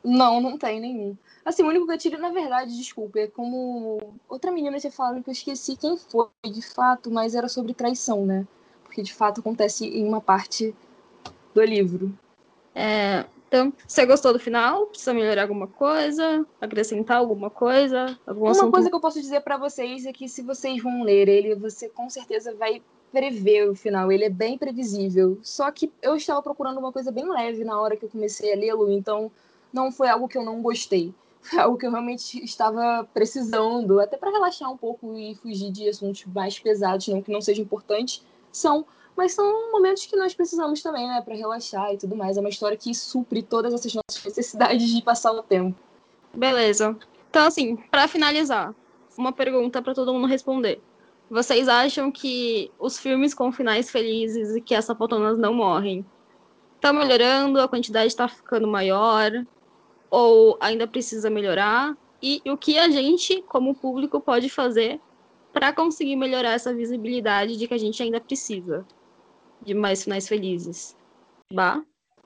Não, não tem nenhum. Assim, o único gatilho, na verdade, desculpa, é como outra menina tinha falado que eu esqueci quem foi de fato, mas era sobre traição, né? Porque de fato acontece em uma parte do livro. É, então, você gostou do final? Precisa melhorar alguma coisa? Acrescentar alguma coisa? Algum uma assunto... coisa que eu posso dizer para vocês é que se vocês vão ler ele, você com certeza vai prever o final. Ele é bem previsível. Só que eu estava procurando uma coisa bem leve na hora que eu comecei a lê-lo, então não foi algo que eu não gostei. Foi algo que eu realmente estava precisando, até para relaxar um pouco e fugir de assuntos mais pesados, não que não seja importante, são, mas são momentos que nós precisamos também, né, para relaxar e tudo mais. É uma história que supre todas essas nossas necessidades de passar o tempo. Beleza. Então, assim, para finalizar, uma pergunta para todo mundo responder. Vocês acham que os filmes com finais felizes e que as sapatonas não morrem estão melhorando? A quantidade está ficando maior? ou ainda precisa melhorar? E o que a gente, como público, pode fazer para conseguir melhorar essa visibilidade de que a gente ainda precisa de mais finais felizes? Bah?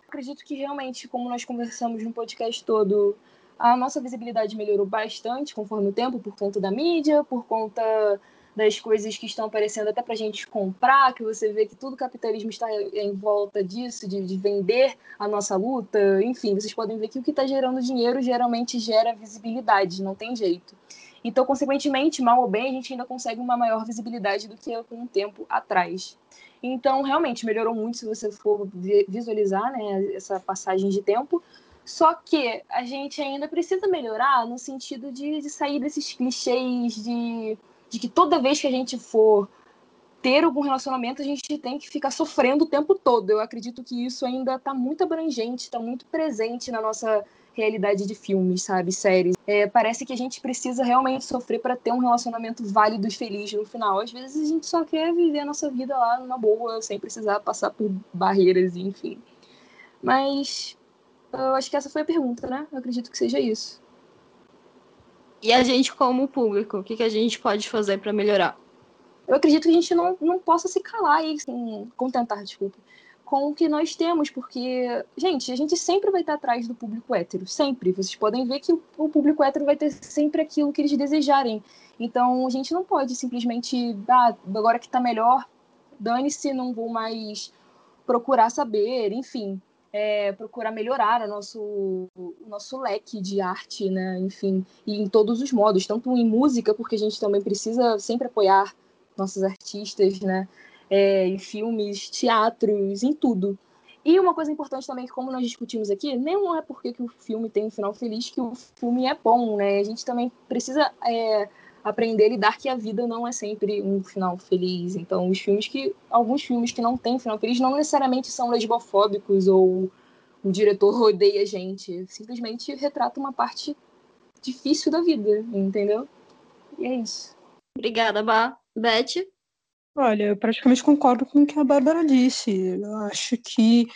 Acredito que realmente, como nós conversamos no podcast todo, a nossa visibilidade melhorou bastante conforme o tempo, por conta da mídia, por conta das coisas que estão aparecendo até para a gente comprar, que você vê que tudo o capitalismo está em volta disso, de, de, vender a nossa luta, enfim, vocês podem ver que o que está gerando dinheiro geralmente gera visibilidade, não tem jeito. Então, consequentemente, mal ou bem, a gente ainda consegue uma maior visibilidade do que um tempo atrás. Então, realmente, melhorou muito se você for visualizar né, essa passagem de tempo. Só que a gente ainda precisa melhorar no sentido de, de sair desses clichês de de que toda vez que a gente for ter algum relacionamento, a gente tem que ficar sofrendo o tempo todo. Eu acredito que isso ainda está muito abrangente, está muito presente na nossa realidade de filmes, sabe, séries. É, parece que a gente precisa realmente sofrer para ter um relacionamento válido e feliz no final. Às vezes a gente só quer viver a nossa vida lá numa boa, sem precisar passar por barreiras, enfim. Mas eu acho que essa foi a pergunta, né? Eu acredito que seja isso. E a gente, como público, o que, que a gente pode fazer para melhorar? Eu acredito que a gente não, não possa se calar e assim, contentar, desculpa, com o que nós temos, porque, gente, a gente sempre vai estar atrás do público hétero, sempre. Vocês podem ver que o público hétero vai ter sempre aquilo que eles desejarem. Então, a gente não pode simplesmente, ah, agora que tá melhor, dane-se, não vou mais procurar saber, enfim é, procurar melhorar o nosso, o nosso leque de arte, né? Enfim, e em todos os modos, tanto em música, porque a gente também precisa sempre apoiar nossos artistas, né? É, em filmes, teatros, em tudo. E uma coisa importante também, como nós discutimos aqui, não é porque que o filme tem um final feliz que o filme é bom, né? A gente também precisa é, aprender a lidar que a vida não é sempre um final feliz. Então, os filmes que. Alguns filmes que não têm final feliz não necessariamente são lesbofóbicos ou o diretor odeia a gente. Simplesmente retrata uma parte difícil da vida, entendeu? E é isso. Obrigada, Bá. Beth? Olha, eu praticamente concordo com o que a Bárbara disse. Eu acho que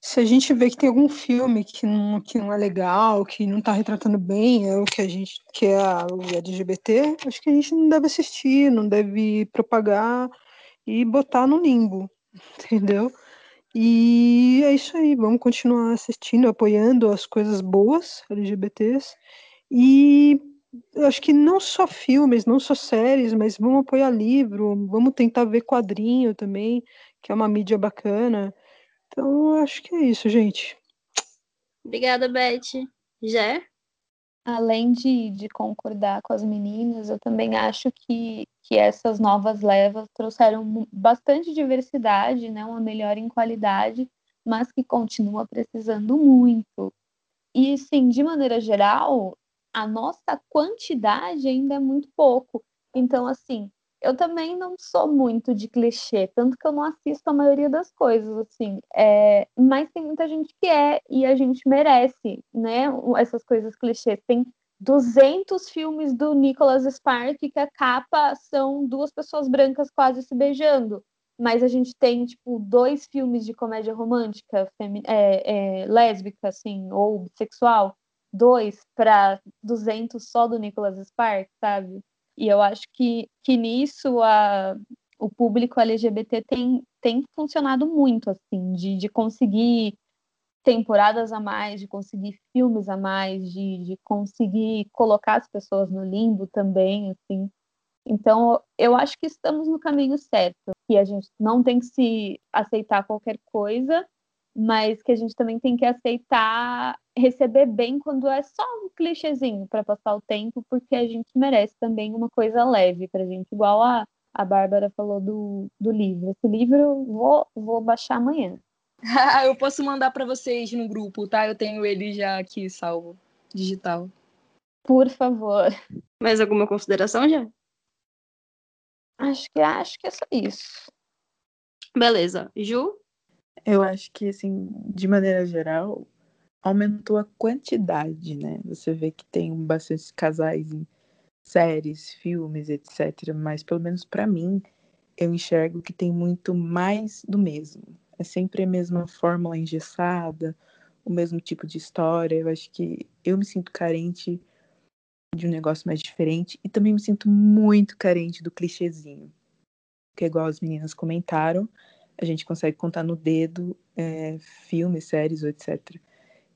se a gente vê que tem algum filme que não, que não é legal, que não está retratando bem é o que a gente que é o LGBT, acho que a gente não deve assistir, não deve propagar e botar no limbo, entendeu? E é isso aí, vamos continuar assistindo, apoiando as coisas boas LGBTs e eu acho que não só filmes, não só séries, mas vamos apoiar livro, vamos tentar ver quadrinho também, que é uma mídia bacana. Então, acho que é isso, gente. Obrigada, Beth. Jé? Além de, de concordar com as meninas, eu também acho que, que essas novas levas trouxeram bastante diversidade, né, uma melhora em qualidade, mas que continua precisando muito. E, sim, de maneira geral, a nossa quantidade ainda é muito pouco. Então, assim, eu também não sou muito de clichê, tanto que eu não assisto a maioria das coisas, assim. É, mas tem muita gente que é e a gente merece, né? Essas coisas clichês. Tem 200 filmes do Nicholas Spark que a capa são duas pessoas brancas quase se beijando. Mas a gente tem, tipo, dois filmes de comédia romântica é, é, lésbica, assim, ou bissexual. 2 para 200 só do Nicholas Sparks, sabe? E eu acho que, que nisso a, o público LGBT tem, tem funcionado muito, assim, de, de conseguir temporadas a mais, de conseguir filmes a mais, de, de conseguir colocar as pessoas no limbo também, assim. Então, eu acho que estamos no caminho certo, que a gente não tem que se aceitar qualquer coisa, mas que a gente também tem que aceitar receber bem quando é só um clichêzinho para passar o tempo, porque a gente merece também uma coisa leve pra gente, igual a, a Bárbara falou do, do livro. Esse livro vou, vou baixar amanhã. eu posso mandar para vocês no grupo, tá? Eu tenho ele já aqui salvo, digital. Por favor. Mais alguma consideração já? Acho que acho que é só isso. Beleza. Ju? Eu acho que, assim, de maneira geral, aumentou a quantidade, né? Você vê que tem bastante casais em séries, filmes, etc. Mas, pelo menos para mim, eu enxergo que tem muito mais do mesmo. É sempre a mesma fórmula engessada, o mesmo tipo de história. Eu acho que eu me sinto carente de um negócio mais diferente e também me sinto muito carente do clichêzinho. Que é igual as meninas comentaram, a gente consegue contar no dedo é, filmes, séries, etc.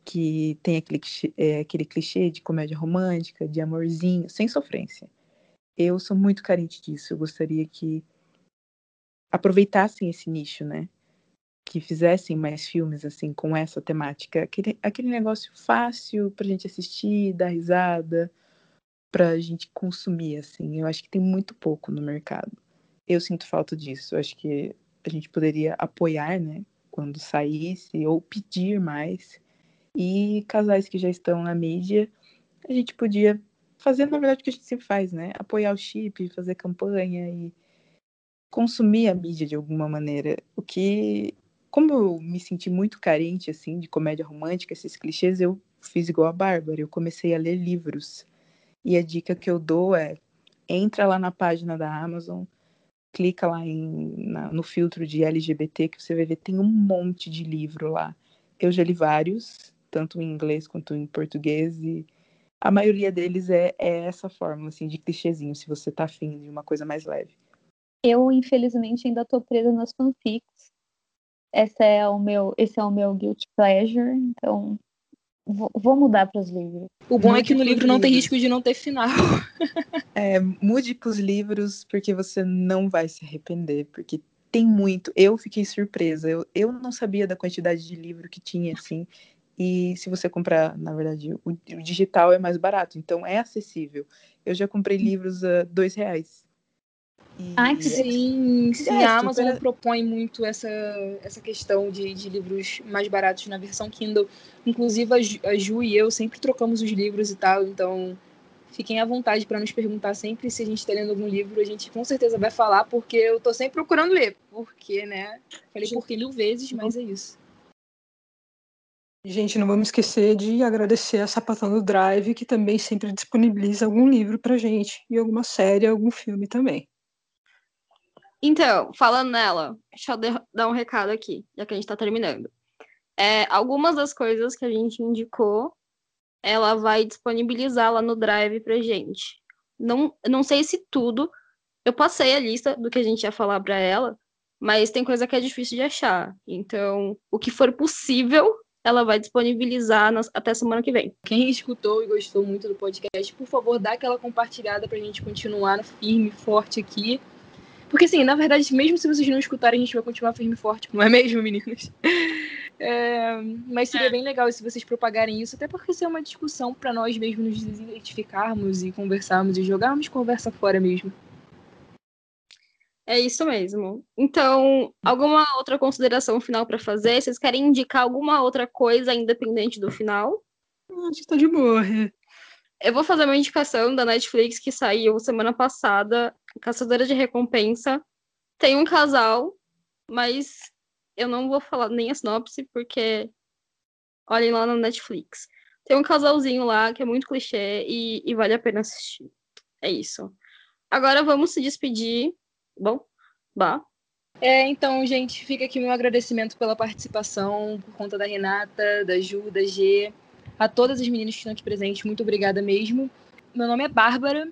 Que tem aquele, é, aquele clichê de comédia romântica, de amorzinho, sem sofrência. Eu sou muito carente disso. Eu gostaria que aproveitassem esse nicho, né? Que fizessem mais filmes assim com essa temática, aquele, aquele negócio fácil pra gente assistir, dar risada, pra gente consumir assim. Eu acho que tem muito pouco no mercado. Eu sinto falta disso. Eu acho que a gente poderia apoiar, né, quando saísse, ou pedir mais. E casais que já estão na mídia, a gente podia fazer, na verdade, o que a gente sempre faz, né? Apoiar o chip, fazer campanha e consumir a mídia de alguma maneira. O que, como eu me senti muito carente, assim, de comédia romântica, esses clichês, eu fiz igual a Bárbara, eu comecei a ler livros. E a dica que eu dou é, entra lá na página da Amazon, clica lá em, na, no filtro de LGBT que você vai ver, tem um monte de livro lá. Eu já li vários, tanto em inglês quanto em português, e a maioria deles é, é essa fórmula, assim, de clichêzinho, se você tá afim de uma coisa mais leve. Eu, infelizmente, ainda tô presa nas fanfics. Esse é o meu, esse é o meu guilty pleasure, então Vou, mudar para os livros. O bom mude é que no livro não tem risco de não ter final. É, mude para os livros, porque você não vai se arrepender, porque tem muito. Eu fiquei surpresa. Eu, eu não sabia da quantidade de livro que tinha, assim. E se você comprar, na verdade, o, o digital é mais barato, então é acessível. Eu já comprei livros a dois reais. Ah, que sim, sim, é, a Amazon super... propõe muito essa, essa questão de, de livros mais baratos na versão Kindle. Inclusive, a Ju, a Ju e eu sempre trocamos os livros e tal, então fiquem à vontade para nos perguntar sempre se a gente está lendo algum livro. A gente com certeza vai falar, porque eu estou sempre procurando ler. Porque, né? Falei porque mil vezes, mas é isso. Gente, não vamos esquecer de agradecer a Sapatão do Drive, que também sempre disponibiliza algum livro pra gente, e alguma série, algum filme também. Então, falando nela, deixa eu dar um recado aqui, já que a gente tá terminando. É, algumas das coisas que a gente indicou, ela vai disponibilizar lá no Drive pra gente. Não, não sei se tudo, eu passei a lista do que a gente ia falar para ela, mas tem coisa que é difícil de achar. Então, o que for possível, ela vai disponibilizar nas, até semana que vem. Quem escutou e gostou muito do podcast, por favor, dá aquela compartilhada pra gente continuar firme, forte aqui. Porque, assim, na verdade, mesmo se vocês não escutarem, a gente vai continuar firme e forte, não é mesmo, meninas? É, mas seria é. bem legal se vocês propagarem isso, até porque isso é uma discussão para nós mesmos nos identificarmos e conversarmos e jogarmos conversa fora mesmo. É isso mesmo. Então, alguma outra consideração final para fazer? Vocês querem indicar alguma outra coisa independente do final? Acho que tá de boa. é. Eu vou fazer uma indicação da Netflix que saiu semana passada, Caçadora de Recompensa. Tem um casal, mas eu não vou falar nem a sinopse, porque olhem lá na Netflix. Tem um casalzinho lá que é muito clichê e, e vale a pena assistir. É isso. Agora vamos se despedir. Bom, bah. É, então, gente, fica aqui meu agradecimento pela participação, por conta da Renata, da Ju, da G, a todas as meninas que estão aqui presentes, muito obrigada mesmo. Meu nome é Bárbara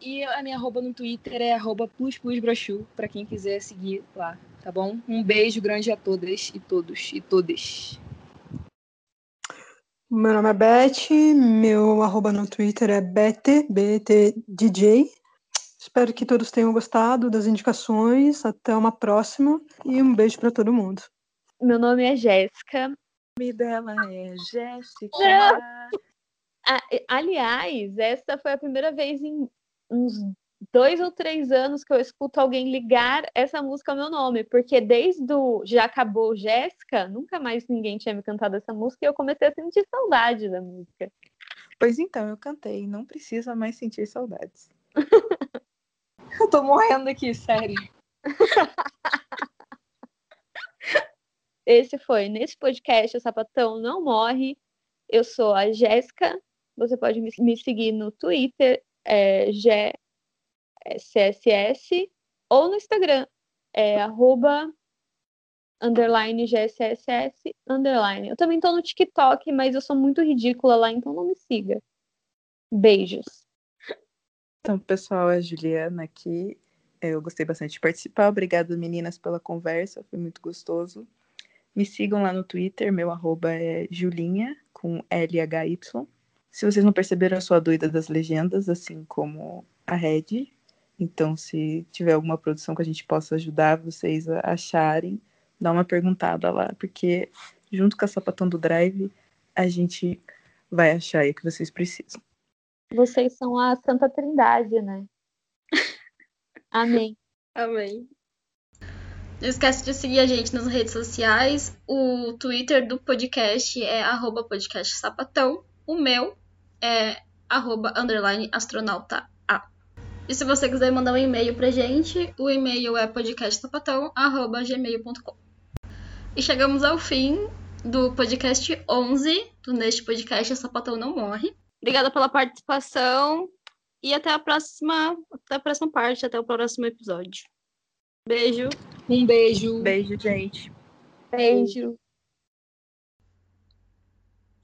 e a minha arroba no Twitter é arroba plusplusbrochu, pra quem quiser seguir lá, tá bom? Um beijo grande a todas e todos e todas. Meu nome é Beth, meu arroba no Twitter é BT, BTDJ. Espero que todos tenham gostado das indicações. Até uma próxima e um beijo para todo mundo. Meu nome é Jéssica. O nome dela é Jéssica. Aliás, essa foi a primeira vez em uns dois ou três anos que eu escuto alguém ligar essa música ao meu nome, porque desde o Já Acabou Jéssica, nunca mais ninguém tinha me cantado essa música e eu comecei a sentir saudade da música. Pois então, eu cantei. Não precisa mais sentir saudades. Eu tô morrendo aqui, sério. Esse foi nesse podcast o Sapatão Não Morre. Eu sou a Jéssica. Você pode me, seguir no Twitter, é, ou no Instagram, é arroba underline GCSS underline. Eu também tô no TikTok, mas eu sou muito ridícula lá, então não me siga. Beijos. Então, pessoal, é a Juliana aqui. Eu gostei bastante de participar. Obrigada, meninas, pela conversa. Foi muito gostoso. Me sigam lá no Twitter. Meu arroba é Julinha, com LHY. Se vocês não perceberam, eu sou a doida das legendas, assim como a Red. Então, se tiver alguma produção que a gente possa ajudar vocês a acharem, dá uma perguntada lá, porque junto com a Sapatão do Drive, a gente vai achar aí o que vocês precisam. Vocês são a Santa Trindade, né? Amém. Amém. Não esquece de seguir a gente nas redes sociais. O Twitter do podcast é arroba. O meu é arroba underline astronauta. E se você quiser mandar um e-mail pra gente, o e-mail é podcastsapatão.gmail.com. E chegamos ao fim do podcast 11 do Neste Podcast Sapatão Não Morre. Obrigada pela participação e até a próxima, até a próxima parte, até o próximo episódio. Beijo. Um beijo. Beijo, gente. Beijo.